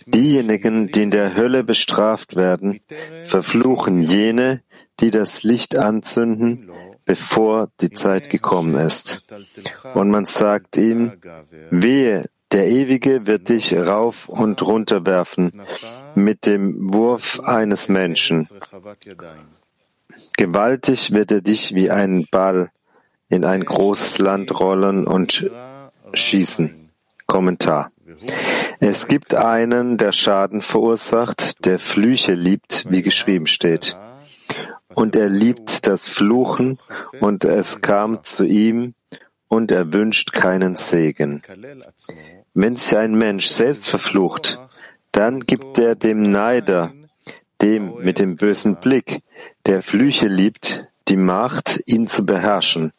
Diejenigen, die in der Hölle bestraft werden, verfluchen jene, die das Licht anzünden, bevor die Zeit gekommen ist. Und man sagt ihm, wehe, der Ewige wird dich rauf und runter werfen mit dem Wurf eines Menschen. Gewaltig wird er dich wie ein Ball in ein großes Land rollen und schießen. Kommentar. Es gibt einen, der Schaden verursacht, der Flüche liebt, wie geschrieben steht. Und er liebt das Fluchen, und es kam zu ihm, und er wünscht keinen Segen. Wenn sich ein Mensch selbst verflucht, dann gibt er dem Neider, dem mit dem bösen Blick, der Flüche liebt, die Macht, ihn zu beherrschen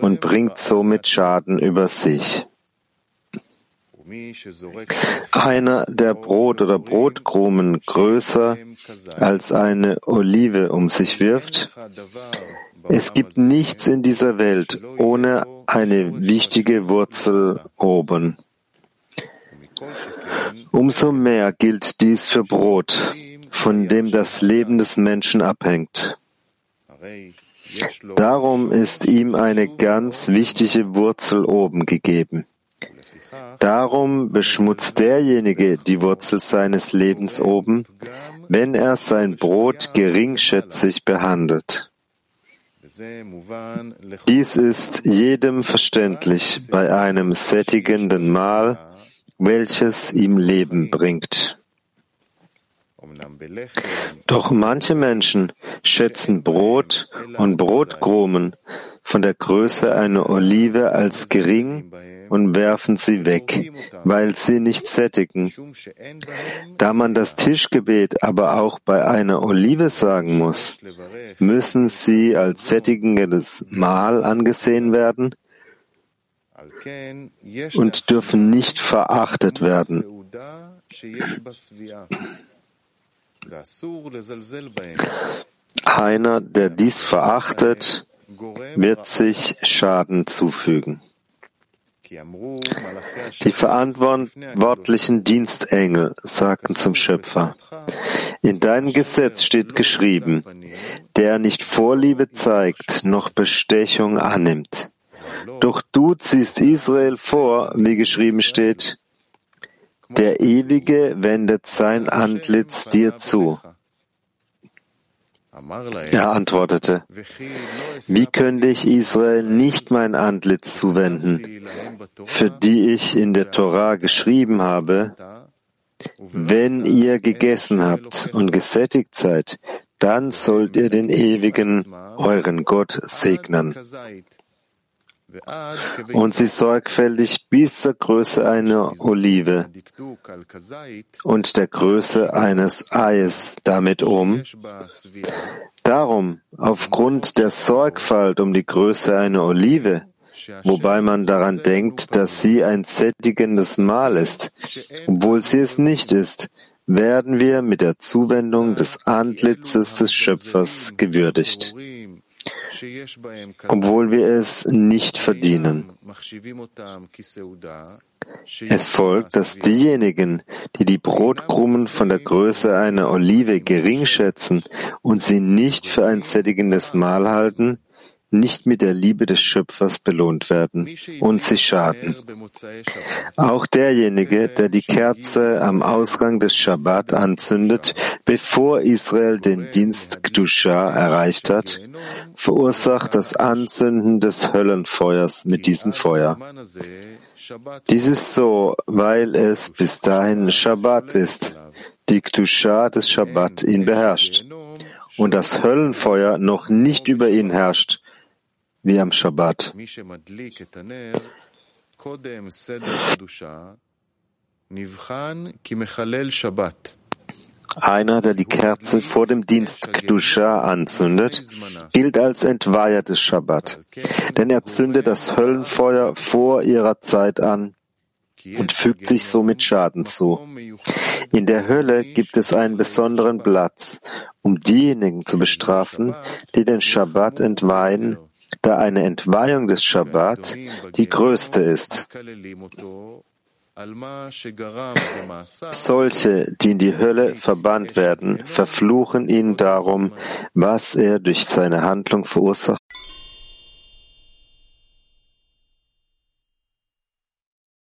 und bringt somit Schaden über sich. Einer, der Brot oder Brotkrumen größer als eine Olive um sich wirft. Es gibt nichts in dieser Welt ohne eine wichtige Wurzel oben. Umso mehr gilt dies für Brot, von dem das Leben des Menschen abhängt. Darum ist ihm eine ganz wichtige Wurzel oben gegeben. Darum beschmutzt derjenige die Wurzel seines Lebens oben, wenn er sein Brot geringschätzig behandelt. Dies ist jedem verständlich bei einem sättigenden Mahl, welches ihm Leben bringt. Doch manche Menschen schätzen Brot und Brotkrumen von der Größe einer Olive als gering und werfen sie weg, weil sie nicht sättigen. Da man das Tischgebet aber auch bei einer Olive sagen muss, müssen sie als sättigendes Mahl angesehen werden und dürfen nicht verachtet werden. Einer, der dies verachtet, wird sich Schaden zufügen. Die verantwortlichen Dienstengel sagten zum Schöpfer, in deinem Gesetz steht geschrieben, der nicht Vorliebe zeigt, noch Bestechung annimmt. Doch du ziehst Israel vor, wie geschrieben steht, der Ewige wendet sein Antlitz dir zu. Er antwortete, wie könnte ich Israel nicht mein Antlitz zuwenden, für die ich in der Torah geschrieben habe, wenn ihr gegessen habt und gesättigt seid, dann sollt ihr den ewigen, euren Gott segnen und sie sorgfältig bis zur Größe einer Olive und der Größe eines Eis damit um. Darum, aufgrund der Sorgfalt um die Größe einer Olive, wobei man daran denkt, dass sie ein sättigendes Mahl ist, obwohl sie es nicht ist, werden wir mit der Zuwendung des Antlitzes des Schöpfers gewürdigt, obwohl wir es nicht verdienen. Es folgt, dass diejenigen, die die Brotkrumen von der Größe einer Olive gering schätzen und sie nicht für ein sättigendes Mahl halten, nicht mit der Liebe des Schöpfers belohnt werden und sich schaden. Auch derjenige, der die Kerze am Ausgang des Schabbat anzündet, bevor Israel den Dienst Gdusha erreicht hat, verursacht das Anzünden des Höllenfeuers mit diesem Feuer. Dies ist so, weil es bis dahin Shabbat ist, die Gdusha des Shabbat ihn beherrscht und das Höllenfeuer noch nicht über ihn herrscht, wie am Shabbat. Einer, der die Kerze vor dem Dienst Kedusha anzündet, gilt als Entweiher des Shabbat, denn er zündet das Höllenfeuer vor ihrer Zeit an und fügt sich somit Schaden zu. In der Hölle gibt es einen besonderen Platz, um diejenigen zu bestrafen, die den Shabbat entweihen da eine Entweihung des Schabbat die größte ist. Solche, die in die Hölle verbannt werden, verfluchen ihn darum, was er durch seine Handlung verursacht.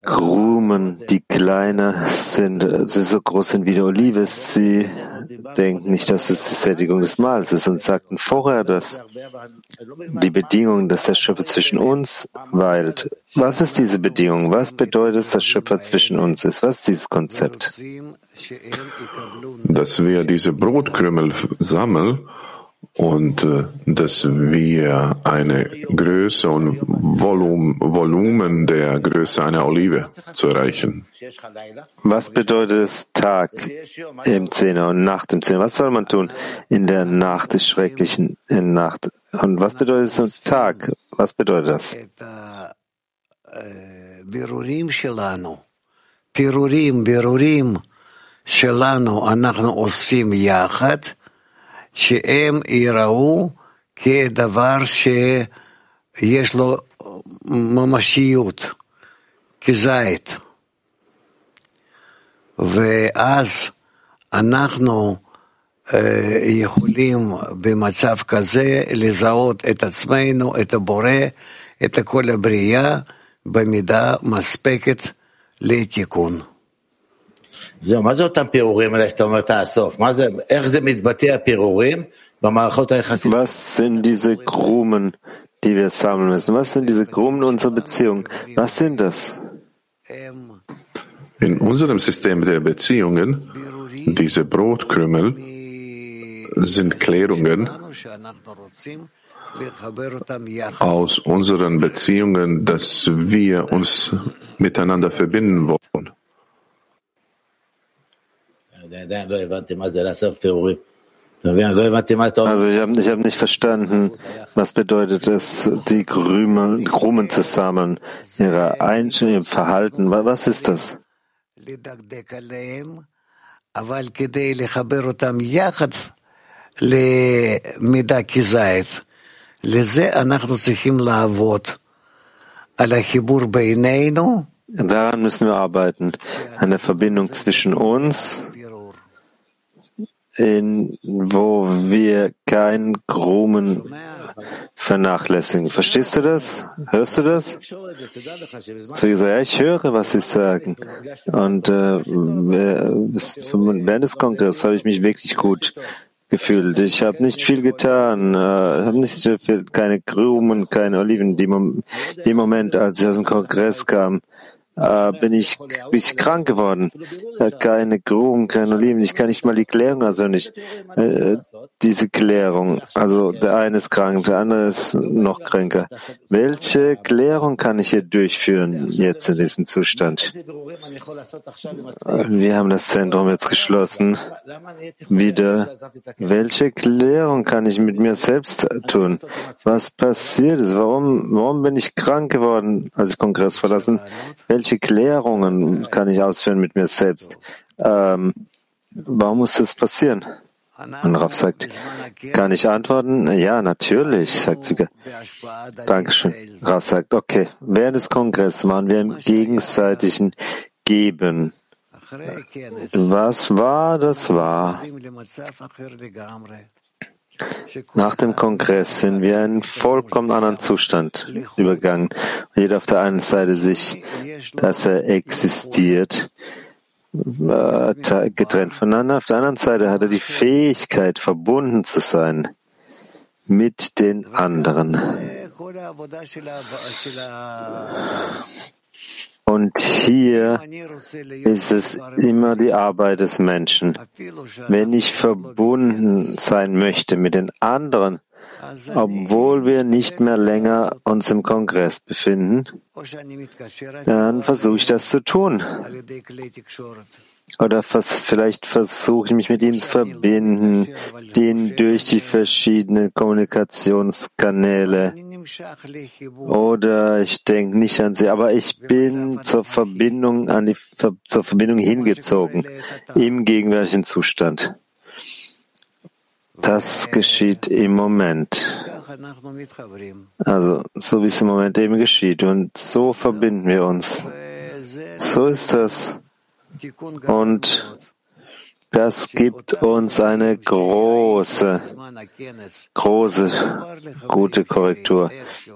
Krumen, die kleiner sind, sie so groß sind wie die Olive, sie denken nicht, dass es die Sättigung des Mahls ist und sagten vorher, dass die Bedingung, dass der Schöpfer zwischen uns weilt. Was ist diese Bedingung? Was bedeutet dass Schöpfer zwischen uns ist? Was ist dieses Konzept? Dass wir diese Brotkrümel sammeln und äh, dass wir eine Größe und Volumen, Volumen der Größe einer Olive zu erreichen. Was bedeutet es Tag im Zehner und Nacht im Zehner? Was soll man tun in der Nacht des schrecklichen Nacht? Und was bedeutet es Tag? Was bedeutet das? Pirurim, Birurim, Shelano, שהם יראו כדבר שיש לו ממשיות, כזית. ואז אנחנו יכולים במצב כזה לזהות את עצמנו, את הבורא, את כל הבריאה, במידה מספקת לתיקון. זהו, מה זה אותם פירורים האלה שאתה אומר תאסוף? מה זה, איך זה מתבטא הפירורים במערכות היחסים? Was sind diese Krumen, die wir sammeln müssen? Was sind diese Krumen unserer Beziehung? Was sind das? In unserem System der Beziehungen, diese Brotkrümel sind Klärungen aus unseren Beziehungen, dass wir uns miteinander verbinden wollen. Also ich habe ich hab nicht verstanden, was bedeutet es, die Krümen, Krumen zu sammeln, ihre Einstellung, ihr Verhalten, was ist das? לזה אנחנו צריכים לעבוד על החיבור בינינו Daran müssen wir arbeiten. Eine Verbindung zwischen uns, in, wo wir kein Krumen vernachlässigen. Verstehst du das? Hörst du das? So gesagt, ja, ich höre, was Sie sagen. Und äh, während des Kongresses habe ich mich wirklich gut gefühlt. Ich habe nicht viel getan, äh, habe nicht viel, keine Krumen, keine Oliven. Die, dem Moment, als ich aus dem Kongress kam, äh, bin ich, bin ich krank geworden. Äh, keine Gruben, keine Oliven. Ich kann nicht mal die Klärung, also nicht äh, diese Klärung. Also der eine ist krank, der andere ist noch kränker. Welche Klärung kann ich hier durchführen jetzt in diesem Zustand? Wir haben das Zentrum jetzt geschlossen. Wieder. Welche Klärung kann ich mit mir selbst tun? Was passiert ist? Warum, warum bin ich krank geworden, als ich Kongress verlassen? Welche Klärungen kann ich ausführen mit mir selbst? Ähm, warum muss das passieren? Und Rav sagt, kann ich antworten? Ja, natürlich, sagt Züge. Dankeschön. Rav sagt, okay, während des Kongresses waren wir im gegenseitigen Geben. Was war, das war. Nach dem Kongress sind wir in einen vollkommen anderen Zustand übergegangen. Jeder auf der einen Seite sich, dass er existiert, getrennt voneinander. Auf der anderen Seite hat er die Fähigkeit, verbunden zu sein mit den anderen. Und hier ist es immer die Arbeit des Menschen. Wenn ich verbunden sein möchte mit den anderen, obwohl wir nicht mehr länger uns im Kongress befinden, dann versuche ich das zu tun. Oder vielleicht versuche ich mich mit ihnen zu verbinden, denen durch die verschiedenen Kommunikationskanäle. Oder ich denke nicht an sie, aber ich bin zur Verbindung an die zur Verbindung hingezogen im gegenwärtigen Zustand. Das geschieht im Moment. Also, so wie es im Moment eben geschieht. Und so verbinden wir uns. So ist das. Und das gibt uns eine große, große, gute Korrektur.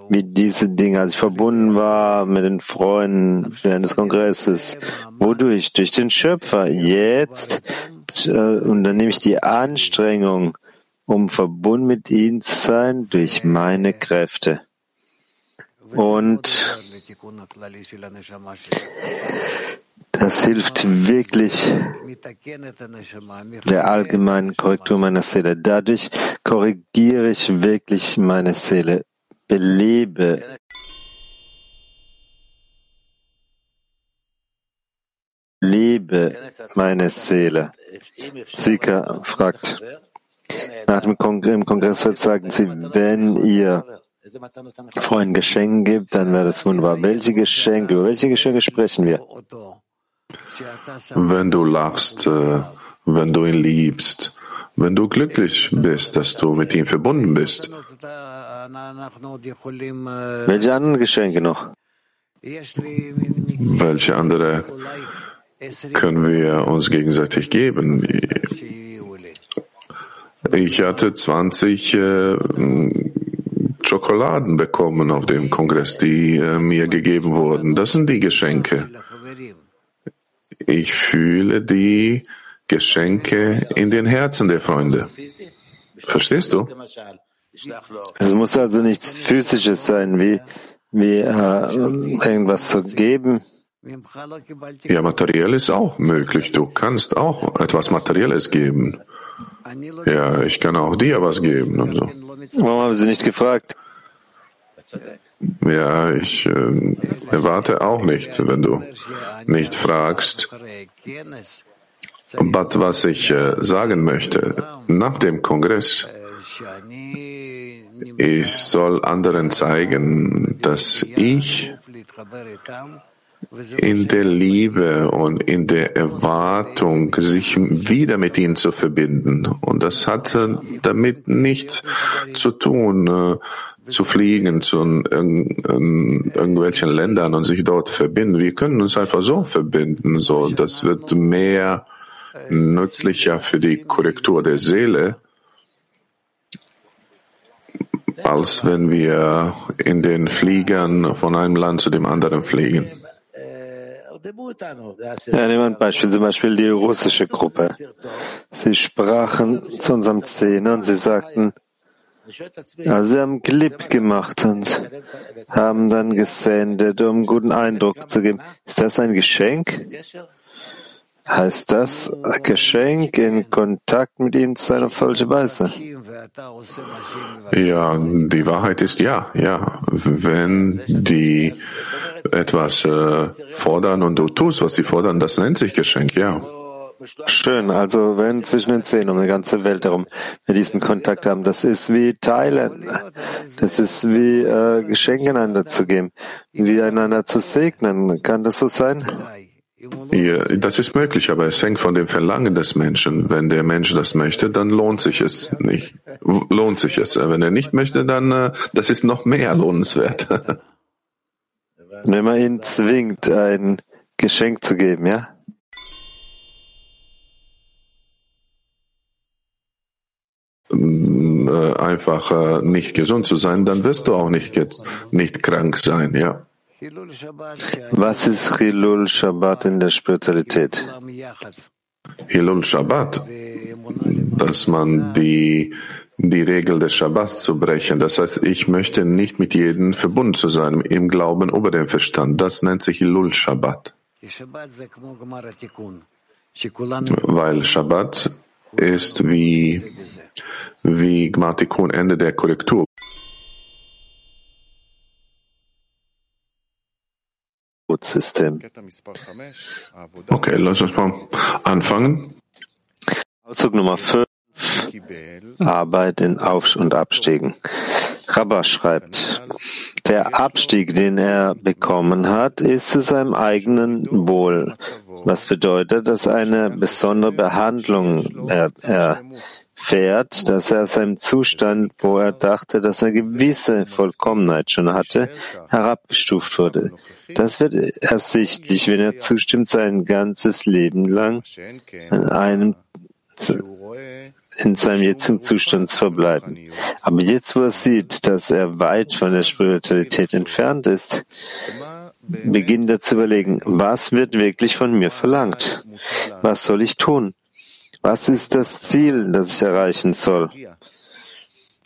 Wie diese Dinge, als ich verbunden war mit den Freunden während des Kongresses. Wodurch? Durch den Schöpfer. Jetzt äh, unternehme ich die Anstrengung, um verbunden mit ihm zu sein durch meine Kräfte. Und das hilft wirklich der allgemeinen Korrektur meiner Seele. Dadurch korrigiere ich wirklich meine Seele, belebe lebe meine Seele. Zika fragt, nach dem im Kongress selbst sagen sie, wenn ihr Freunden Geschenke gibt, dann wäre das wunderbar. Welche Geschenke, über welche Geschenke sprechen wir? Wenn du lachst, äh, wenn du ihn liebst, wenn du glücklich bist, dass du mit ihm verbunden bist. Welche anderen Geschenke noch? Welche andere können wir uns gegenseitig geben? Ich hatte 20 äh, Schokoladen bekommen auf dem Kongress, die äh, mir gegeben wurden. Das sind die Geschenke. Ich fühle die Geschenke in den Herzen der Freunde. Verstehst du? Es muss also nichts Physisches sein, wie, wie äh, irgendwas zu geben. Ja, materiell ist auch möglich. Du kannst auch etwas Materielles geben. Ja, ich kann auch dir was geben und so. Warum haben Sie nicht gefragt? Ja, ich äh, erwarte auch nicht, wenn du nicht fragst. Aber was ich äh, sagen möchte, nach dem Kongress, ich soll anderen zeigen, dass ich in der Liebe und in der Erwartung, sich wieder mit ihnen zu verbinden. Und das hat äh, damit nichts zu tun, äh, zu fliegen zu irgendwelchen Ländern und sich dort verbinden. Wir können uns einfach so verbinden. So, das wird mehr nützlicher für die Korrektur der Seele, als wenn wir in den Fliegern von einem Land zu dem anderen fliegen. Ja, nehmen wir ein Beispiel, zum Beispiel die russische Gruppe. Sie sprachen zu unserem Szene und sie sagten, Also sie haben Clip gemacht und haben dann gesendet, um einen guten Eindruck zu geben. Ist das ein Geschenk? Heißt das Geschenk, in Kontakt mit ihnen zu sein auf solche Weise? Ja, die Wahrheit ist ja, ja. Wenn die etwas äh, fordern und du tust, was sie fordern, das nennt sich Geschenk, ja. Schön. Also wenn zwischen den Zehen um die ganze Welt herum wir diesen Kontakt haben, das ist wie Teilen. Das ist wie äh, Geschenke einander zu geben, wie einander zu segnen. Kann das so sein? Ja, das ist möglich, aber es hängt von dem Verlangen des Menschen. Wenn der Mensch das möchte, dann lohnt sich es nicht. Lohnt sich es. Wenn er nicht möchte, dann äh, das ist noch mehr lohnenswert. Wenn man ihn zwingt, ein Geschenk zu geben, ja? Äh, einfach äh, nicht gesund zu sein, dann wirst du auch nicht, nicht krank sein, ja. Was ist Hilul Shabbat in der Spiritualität? Hilul Shabbat, dass man die, die Regel des Shabbats zu brechen. Das heißt, ich möchte nicht mit jedem verbunden zu sein, im Glauben über den Verstand. Das nennt sich Hilul Shabbat. Weil Shabbat ist wie, wie Gmatikun Ende der Korrektur. System. Okay, lass uns mal anfangen. Auszug Nummer 5. Arbeit in Auf- und Abstiegen. Rabba schreibt, der Abstieg, den er bekommen hat, ist zu seinem eigenen Wohl, was bedeutet, dass eine besondere Behandlung er, erfährt, dass er aus seinem Zustand, wo er dachte, dass er gewisse Vollkommenheit schon hatte, herabgestuft wurde. Das wird ersichtlich, wenn er zustimmt, sein ganzes Leben lang an einem in seinem jetzigen Zustand zu verbleiben. Aber jetzt, wo er sieht, dass er weit von der Spiritualität entfernt ist, beginnt er zu überlegen, was wird wirklich von mir verlangt? Was soll ich tun? Was ist das Ziel, das ich erreichen soll?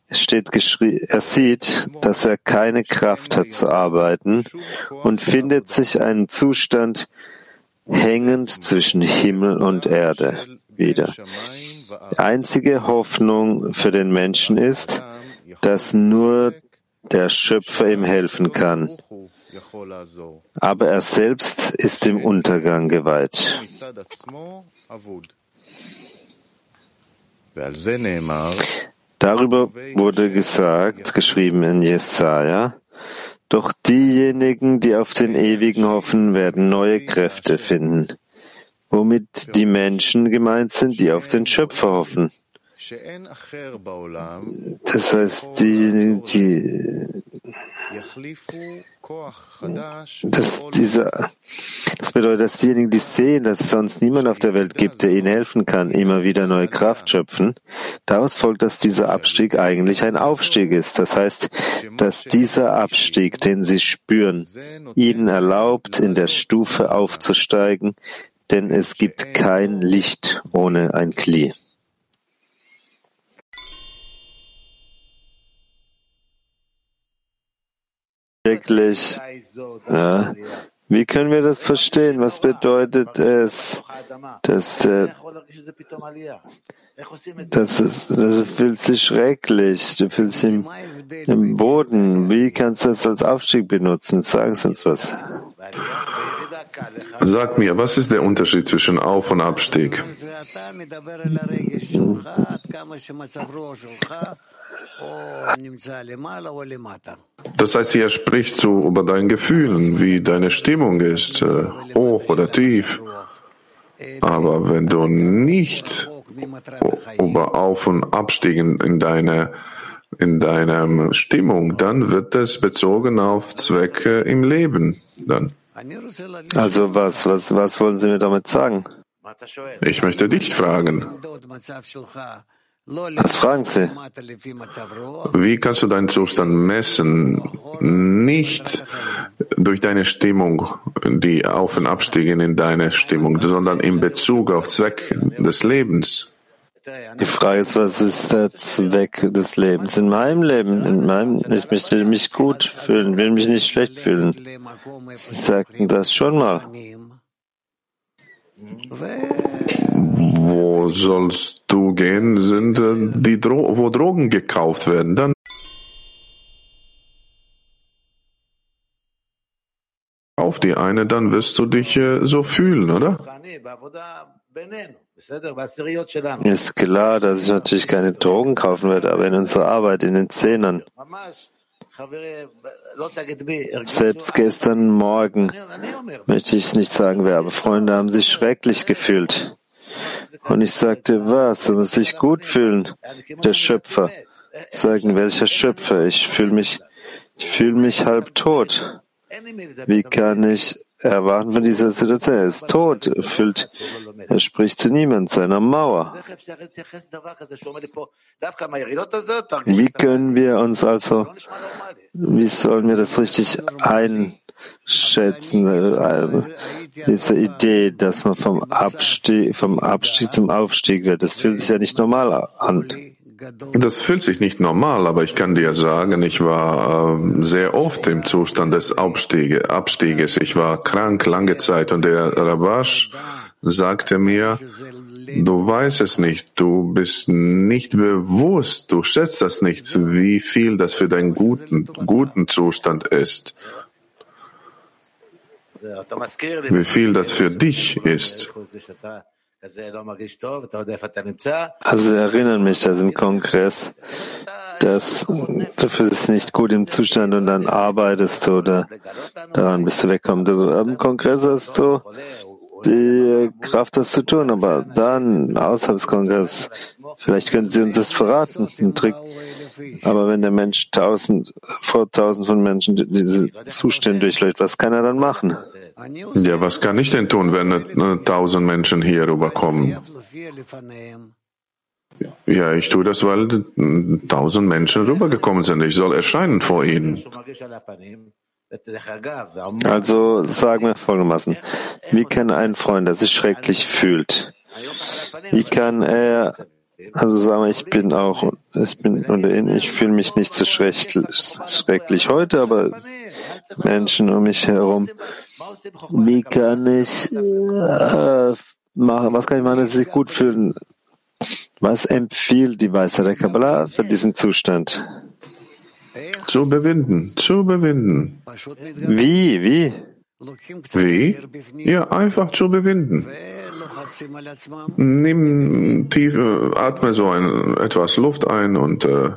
Es steht geschrieben, er sieht, dass er keine Kraft hat zu arbeiten und findet sich einen Zustand hängend zwischen Himmel und Erde wieder. Die einzige Hoffnung für den Menschen ist, dass nur der Schöpfer ihm helfen kann. Aber er selbst ist dem Untergang geweiht. Darüber wurde gesagt, geschrieben in Jesaja, doch diejenigen, die auf den Ewigen hoffen, werden neue Kräfte finden womit die Menschen gemeint sind, die auf den Schöpfer hoffen. Das heißt, die, die, dass dieser, das bedeutet, dass diejenigen, die sehen, dass es sonst niemand auf der Welt gibt, der ihnen helfen kann, immer wieder neue Kraft schöpfen. Daraus folgt, dass dieser Abstieg eigentlich ein Aufstieg ist. Das heißt, dass dieser Abstieg, den sie spüren, ihnen erlaubt, in der Stufe aufzusteigen, denn es gibt kein Licht ohne ein Kli. Wirklich, ja, wie können wir das verstehen? Was bedeutet es, dass, äh, das, ist, das fühlt sich schrecklich, du fühlst dich im, im Boden. Wie kannst du das als Aufstieg benutzen? Sag uns was. Sag mir, was ist der Unterschied zwischen Auf- und Abstieg? Das heißt, er spricht so über dein Gefühlen, wie deine Stimmung ist, äh, hoch oder tief. Aber wenn du nicht über Auf- und Abstiegen in deiner in deiner Stimmung, dann wird es bezogen auf Zwecke im Leben. Dann. Also was, was, was wollen Sie mir damit sagen? Ich möchte dich fragen. Was fragen Sie? Wie kannst du deinen Zustand messen? Nicht durch deine Stimmung, die Auf- und Abstiegen in deine Stimmung, sondern in Bezug auf Zweck des Lebens. Die Frage ist, was ist der Zweck des Lebens? In meinem Leben, in meinem, ich möchte mich gut fühlen, will mich nicht schlecht fühlen. Sie sagten das schon mal. Wo sollst du gehen, sind äh, die Dro wo Drogen gekauft werden. Dann auf die eine, dann wirst du dich äh, so fühlen, oder? Ist klar, dass ich natürlich keine Drogen kaufen werde, aber in unserer Arbeit, in den Zehnern, selbst gestern Morgen möchte ich nicht sagen, wer, aber Freunde haben sich schrecklich gefühlt. Und ich sagte, was? Du musst dich gut fühlen. Der Schöpfer. Sagen, welcher Schöpfer? Ich fühle mich, ich fühle mich halb tot. Wie kann ich erwarten von dieser Situation? Er ist tot, fühlt, er spricht zu niemand, seiner Mauer. Wie können wir uns also, wie sollen wir das richtig einschätzen, äh, diese Idee, dass man vom Abstieg, vom Abstieg zum Aufstieg wird? Das fühlt sich ja nicht normal an. Das fühlt sich nicht normal, aber ich kann dir sagen, ich war äh, sehr oft im Zustand des Abstiege, Abstieges. Ich war krank lange Zeit und der Rabash sagte mir, du weißt es nicht, du bist nicht bewusst, du schätzt das nicht, wie viel das für deinen guten, guten Zustand ist. Wie viel das für dich ist. Also erinnern mich, dass im Kongress, dass du fühlst nicht gut im Zustand und dann arbeitest du oder daran bist du wegkommen. Du, Im Kongress hast du die Kraft, das zu tun, aber dann außerhalb des Kongresses, vielleicht können Sie uns das verraten, einen Trick. Aber wenn der Mensch tausend, vor tausend von Menschen diese Zustände durchläuft, was kann er dann machen? Ja, was kann ich denn tun, wenn tausend Menschen hier rüberkommen? Ja, ich tue das, weil tausend Menschen rübergekommen sind. Ich soll erscheinen vor ihnen. Also sagen wir folgendermaßen, wie kann ein Freund, der sich schrecklich fühlt, wie kann er also sagen wir, ich bin auch, ich bin oder ich fühle mich nicht so schrecklich heute, aber Menschen um mich herum. Wie kann ich äh, machen, was kann ich machen, dass sie sich gut fühlen? Was empfiehlt die Weisheit der Kabbalah für diesen Zustand? Zu überwinden, zu überwinden. Wie, wie? Wie? Ja, einfach zu überwinden. Nimm tief, atme so ein, etwas Luft ein und äh,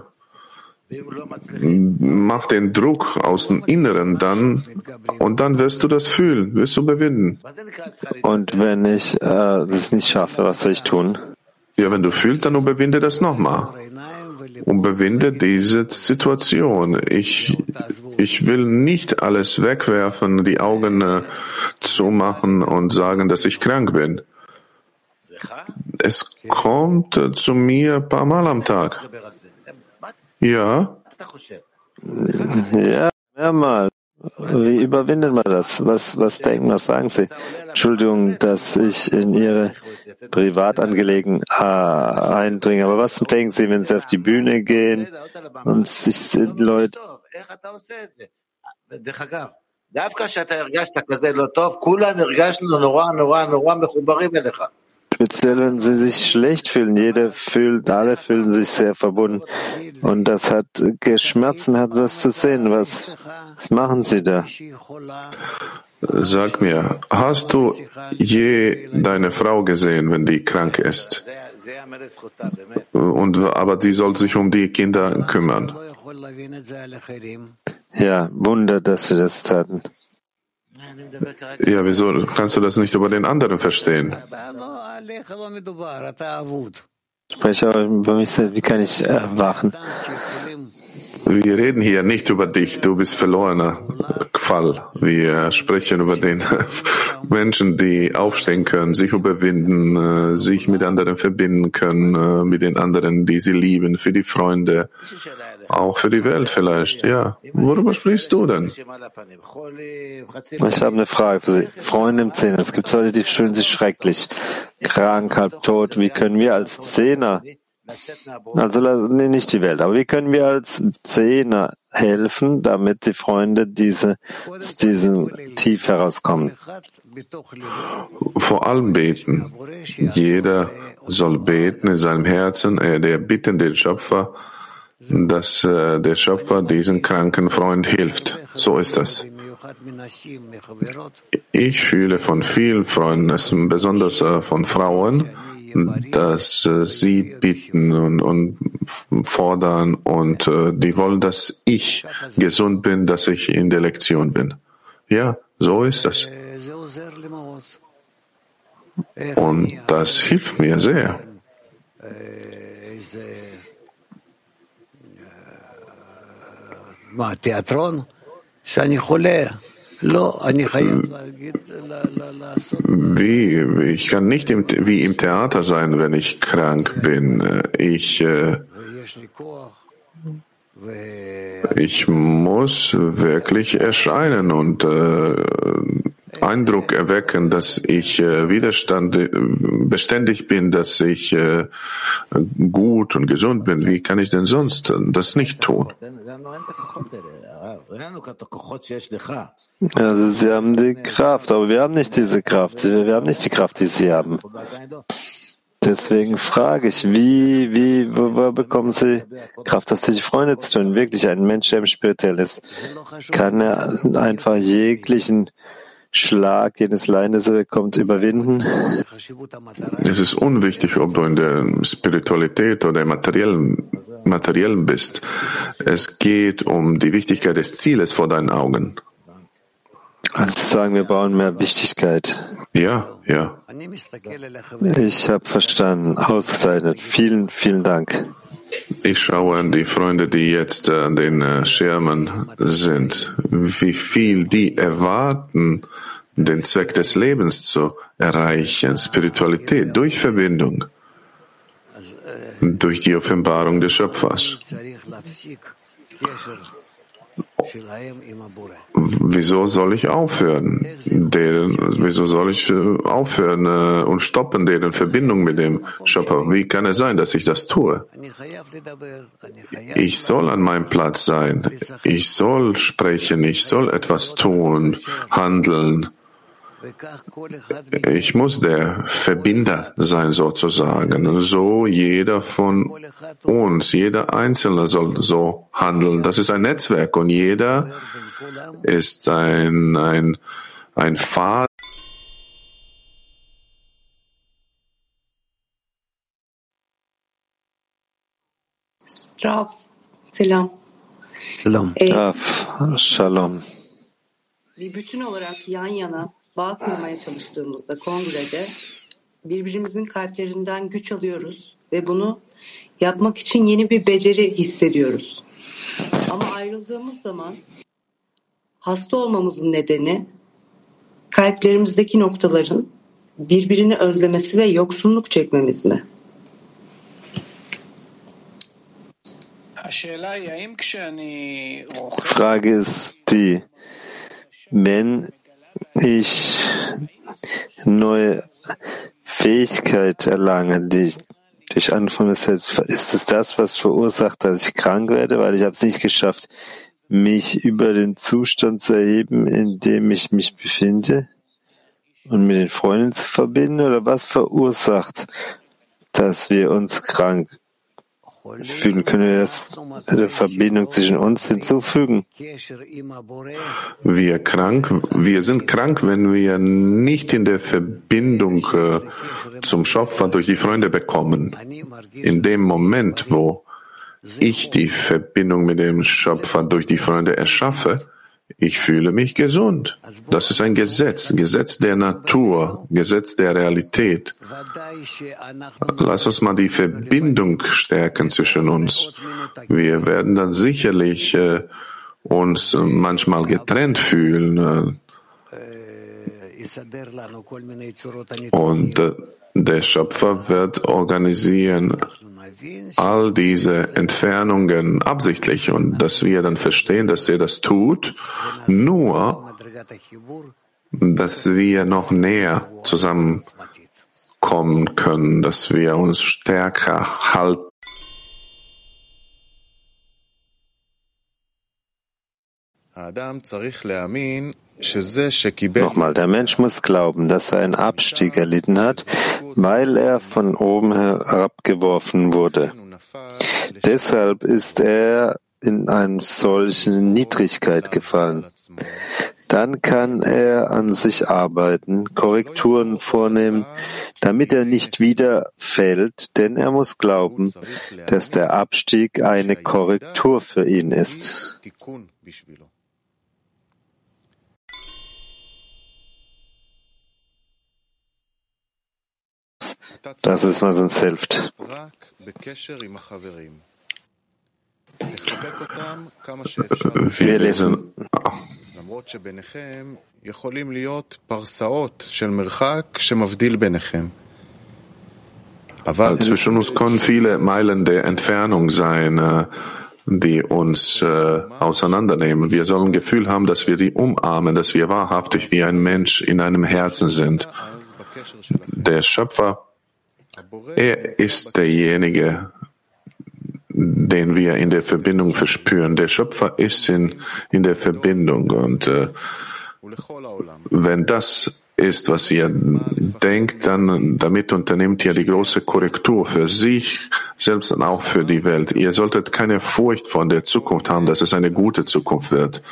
mach den Druck aus dem Inneren dann und dann wirst du das fühlen, wirst du überwinden. Und wenn ich äh, das nicht schaffe, was soll ich tun? Ja, wenn du fühlst, dann überwinde das nochmal. Überwinde diese Situation. Ich, ich will nicht alles wegwerfen, die Augen äh, zumachen und sagen, dass ich krank bin. Es kommt zu mir ein paar Mal am Tag. Ja. Ja, mehrmals. Wie überwindet man das? Was, was denken, was sagen Sie? Entschuldigung, dass ich in Ihre Privatangelegenheiten eindringe, aber was denken Sie, wenn Sie auf die Bühne gehen und sich Leute Speziell, wenn sie sich schlecht fühlen. Jeder fühlt, alle fühlen sich sehr verbunden. Und das hat geschmerzen, hat das zu sehen. Was, was machen sie da? Sag mir, hast du je deine Frau gesehen, wenn die krank ist? Und, aber sie soll sich um die Kinder kümmern. Ja, Wunder, dass sie das taten. Ja, wieso kannst du das nicht über den anderen verstehen? Spreche aber über mich selbst, wie kann ich erwachen? Wir reden hier nicht über dich, du bist verlorener Fall. Wir sprechen über den Menschen, die aufstehen können, sich überwinden, äh, sich mit anderen verbinden können, äh, mit den anderen, die sie lieben, für die Freunde, auch für die Welt vielleicht. Ja, worüber sprichst du denn? Ich habe eine Frage für Sie. Freunde im Zehner, es gibt Leute, die fühlen sich schrecklich, krank, halb tot. Wie können wir als Zehner also nee, nicht die Welt, aber wie können wir als Zehner helfen, damit die Freunde diese, aus diesem Tief herauskommen? Vor allem beten. Jeder soll beten in seinem Herzen, er der bitten den Schöpfer, dass äh, der Schöpfer diesen kranken Freund hilft. So ist das. Ich fühle von vielen Freunden, besonders äh, von Frauen, dass äh, sie bitten und, und fordern und äh, die wollen, dass ich gesund bin, dass ich in der Lektion bin. Ja, so ist das. Und das hilft mir sehr. Wie, ich kann nicht im, wie im Theater sein, wenn ich krank bin. Ich, äh, ich muss wirklich erscheinen und äh, Eindruck erwecken, dass ich äh, Widerstand äh, beständig bin, dass ich äh, gut und gesund bin. Wie kann ich denn sonst das nicht tun? Also Sie haben die Kraft, aber wir haben nicht diese Kraft. Wir haben nicht die Kraft, die Sie haben. Deswegen frage ich, wie, wie, wo, bekommen Sie Kraft, das sich Freunde zu tun? Wirklich, ein Mensch, der im Spirituell ist, kann er einfach jeglichen Schlag, jedes er bekommt, überwinden? Es ist unwichtig, ob du in der Spiritualität oder im materiellen, materiellen bist. Es geht um die Wichtigkeit des Zieles vor deinen Augen. Also sagen wir brauchen mehr Wichtigkeit. Ja, ja. Ich habe verstanden. Ausgezeichnet. Vielen, vielen Dank. Ich schaue an die Freunde, die jetzt an den äh, Schirmen sind, wie viel die erwarten, den Zweck des Lebens zu erreichen, Spiritualität durch Verbindung, durch die Offenbarung des Schöpfers. Wieso soll ich aufhören? Deren, wieso soll ich äh, aufhören äh, und stoppen deren Verbindung mit dem Schöpfer? Wie kann es sein, dass ich das tue? Ich soll an meinem Platz sein. Ich soll sprechen. Ich soll etwas tun, handeln. Ich muss der Verbinder sein sozusagen. So jeder von uns, jeder Einzelne soll so handeln. Das ist ein Netzwerk und jeder ist ein, ein, ein Pfad. Rav, selam. Shalom. Rav, shalom. Bir bütün olarak yan yana bağ kurmaya çalıştığımızda kongrede birbirimizin kalplerinden güç alıyoruz ve bunu yapmak için yeni bir beceri hissediyoruz. Ama ayrıldığımız zaman hasta olmamızın nedeni kalplerimizdeki noktaların birbirini özlemesi ve yoksunluk çekmemiz mi? Frage ist die, wenn ich neue Fähigkeit erlange, die durch Anfang des Selbst, ist es das, was verursacht, dass ich krank werde, weil ich habe es nicht geschafft, mich über den Zustand zu erheben, in dem ich mich befinde und mit den Freunden zu verbinden, oder was verursacht, dass wir uns krank fühlen? Können wir das eine Verbindung zwischen uns hinzufügen? Wir krank, wir sind krank, wenn wir nicht in der Verbindung äh, zum Schöpfer durch die Freunde bekommen. In dem Moment, wo ich die Verbindung mit dem Schöpfer durch die Freunde erschaffe, ich fühle mich gesund. Das ist ein Gesetz, Gesetz der Natur, Gesetz der Realität. Lass uns mal die Verbindung stärken zwischen uns. Wir werden dann sicherlich äh, uns manchmal getrennt fühlen. Äh, und äh, der Schöpfer wird organisieren all diese Entfernungen absichtlich und dass wir dann verstehen, dass er das tut, nur, dass wir noch näher zusammenkommen können, dass wir uns stärker halten. Nochmal, der Mensch muss glauben, dass er einen Abstieg erlitten hat, weil er von oben herabgeworfen wurde. Deshalb ist er in eine solche Niedrigkeit gefallen. Dann kann er an sich arbeiten, Korrekturen vornehmen, damit er nicht wieder fällt, denn er muss glauben, dass der Abstieg eine Korrektur für ihn ist. Das ist, was uns hilft. Wir lesen. Zwischen uns können viele Meilen der Entfernung sein, äh, die uns äh, auseinandernehmen. Wir sollen ein Gefühl haben, dass wir die umarmen, dass wir wahrhaftig wie ein Mensch in einem Herzen sind. Der Schöpfer er ist derjenige, den wir in der Verbindung verspüren. Der Schöpfer ist in, in der Verbindung. Und äh, wenn das ist, was ihr denkt, dann damit unternimmt ihr die große Korrektur für sich selbst und auch für die Welt. Ihr solltet keine Furcht von der Zukunft haben, dass es eine gute Zukunft wird.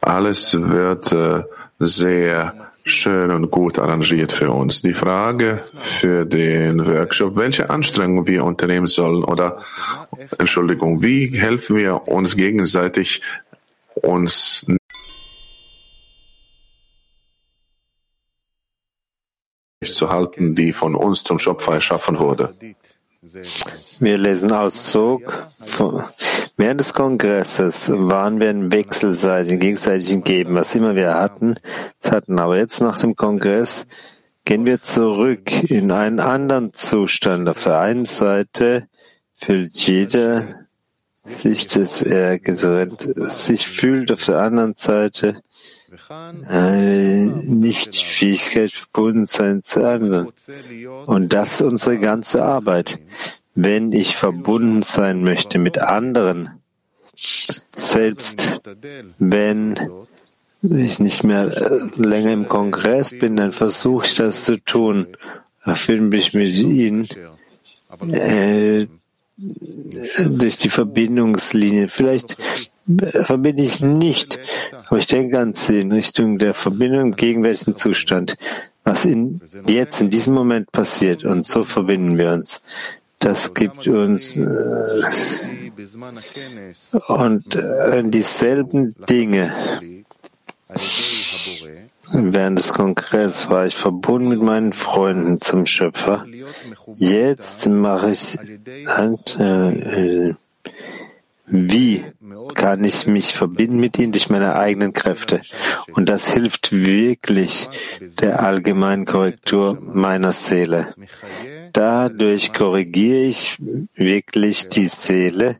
Alles wird äh, sehr schön und gut arrangiert für uns. Die Frage für den Workshop, welche Anstrengungen wir unternehmen sollen oder, Entschuldigung, wie helfen wir uns gegenseitig, uns zu halten, die von uns zum Schöpfer erschaffen wurde. Wir lesen Auszug. Während des Kongresses waren wir in wechselseitigen, gegenseitigen Geben, was immer wir hatten, hatten. Aber jetzt nach dem Kongress gehen wir zurück in einen anderen Zustand. Auf der einen Seite fühlt jeder sich, dass er sich fühlt, auf der anderen Seite nicht Fähigkeit verbunden sein zu anderen. Und das ist unsere ganze Arbeit. Wenn ich verbunden sein möchte mit anderen, selbst wenn ich nicht mehr äh, länger im Kongress bin, dann versuche ich das zu tun. Erfülle ich mit ihnen äh, durch die Verbindungslinie. Vielleicht verbinde ich nicht, aber ich denke an sie in Richtung der Verbindung im gegenwärtigen Zustand, was in, jetzt in diesem Moment passiert und so verbinden wir uns. Das gibt uns äh, und äh, dieselben Dinge. Während des Kongresses war ich verbunden mit meinen Freunden zum Schöpfer. Jetzt mache ich halt, äh, wie kann ich mich verbinden mit ihnen durch meine eigenen Kräfte? Und das hilft wirklich der allgemeinen Korrektur meiner Seele. Dadurch korrigiere ich wirklich die Seele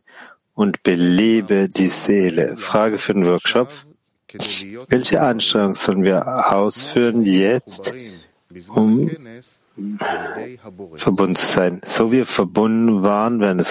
und belebe die Seele. Frage für den Workshop. Welche Anstrengung sollen wir ausführen jetzt, um verbunden zu sein? So wie wir verbunden waren während des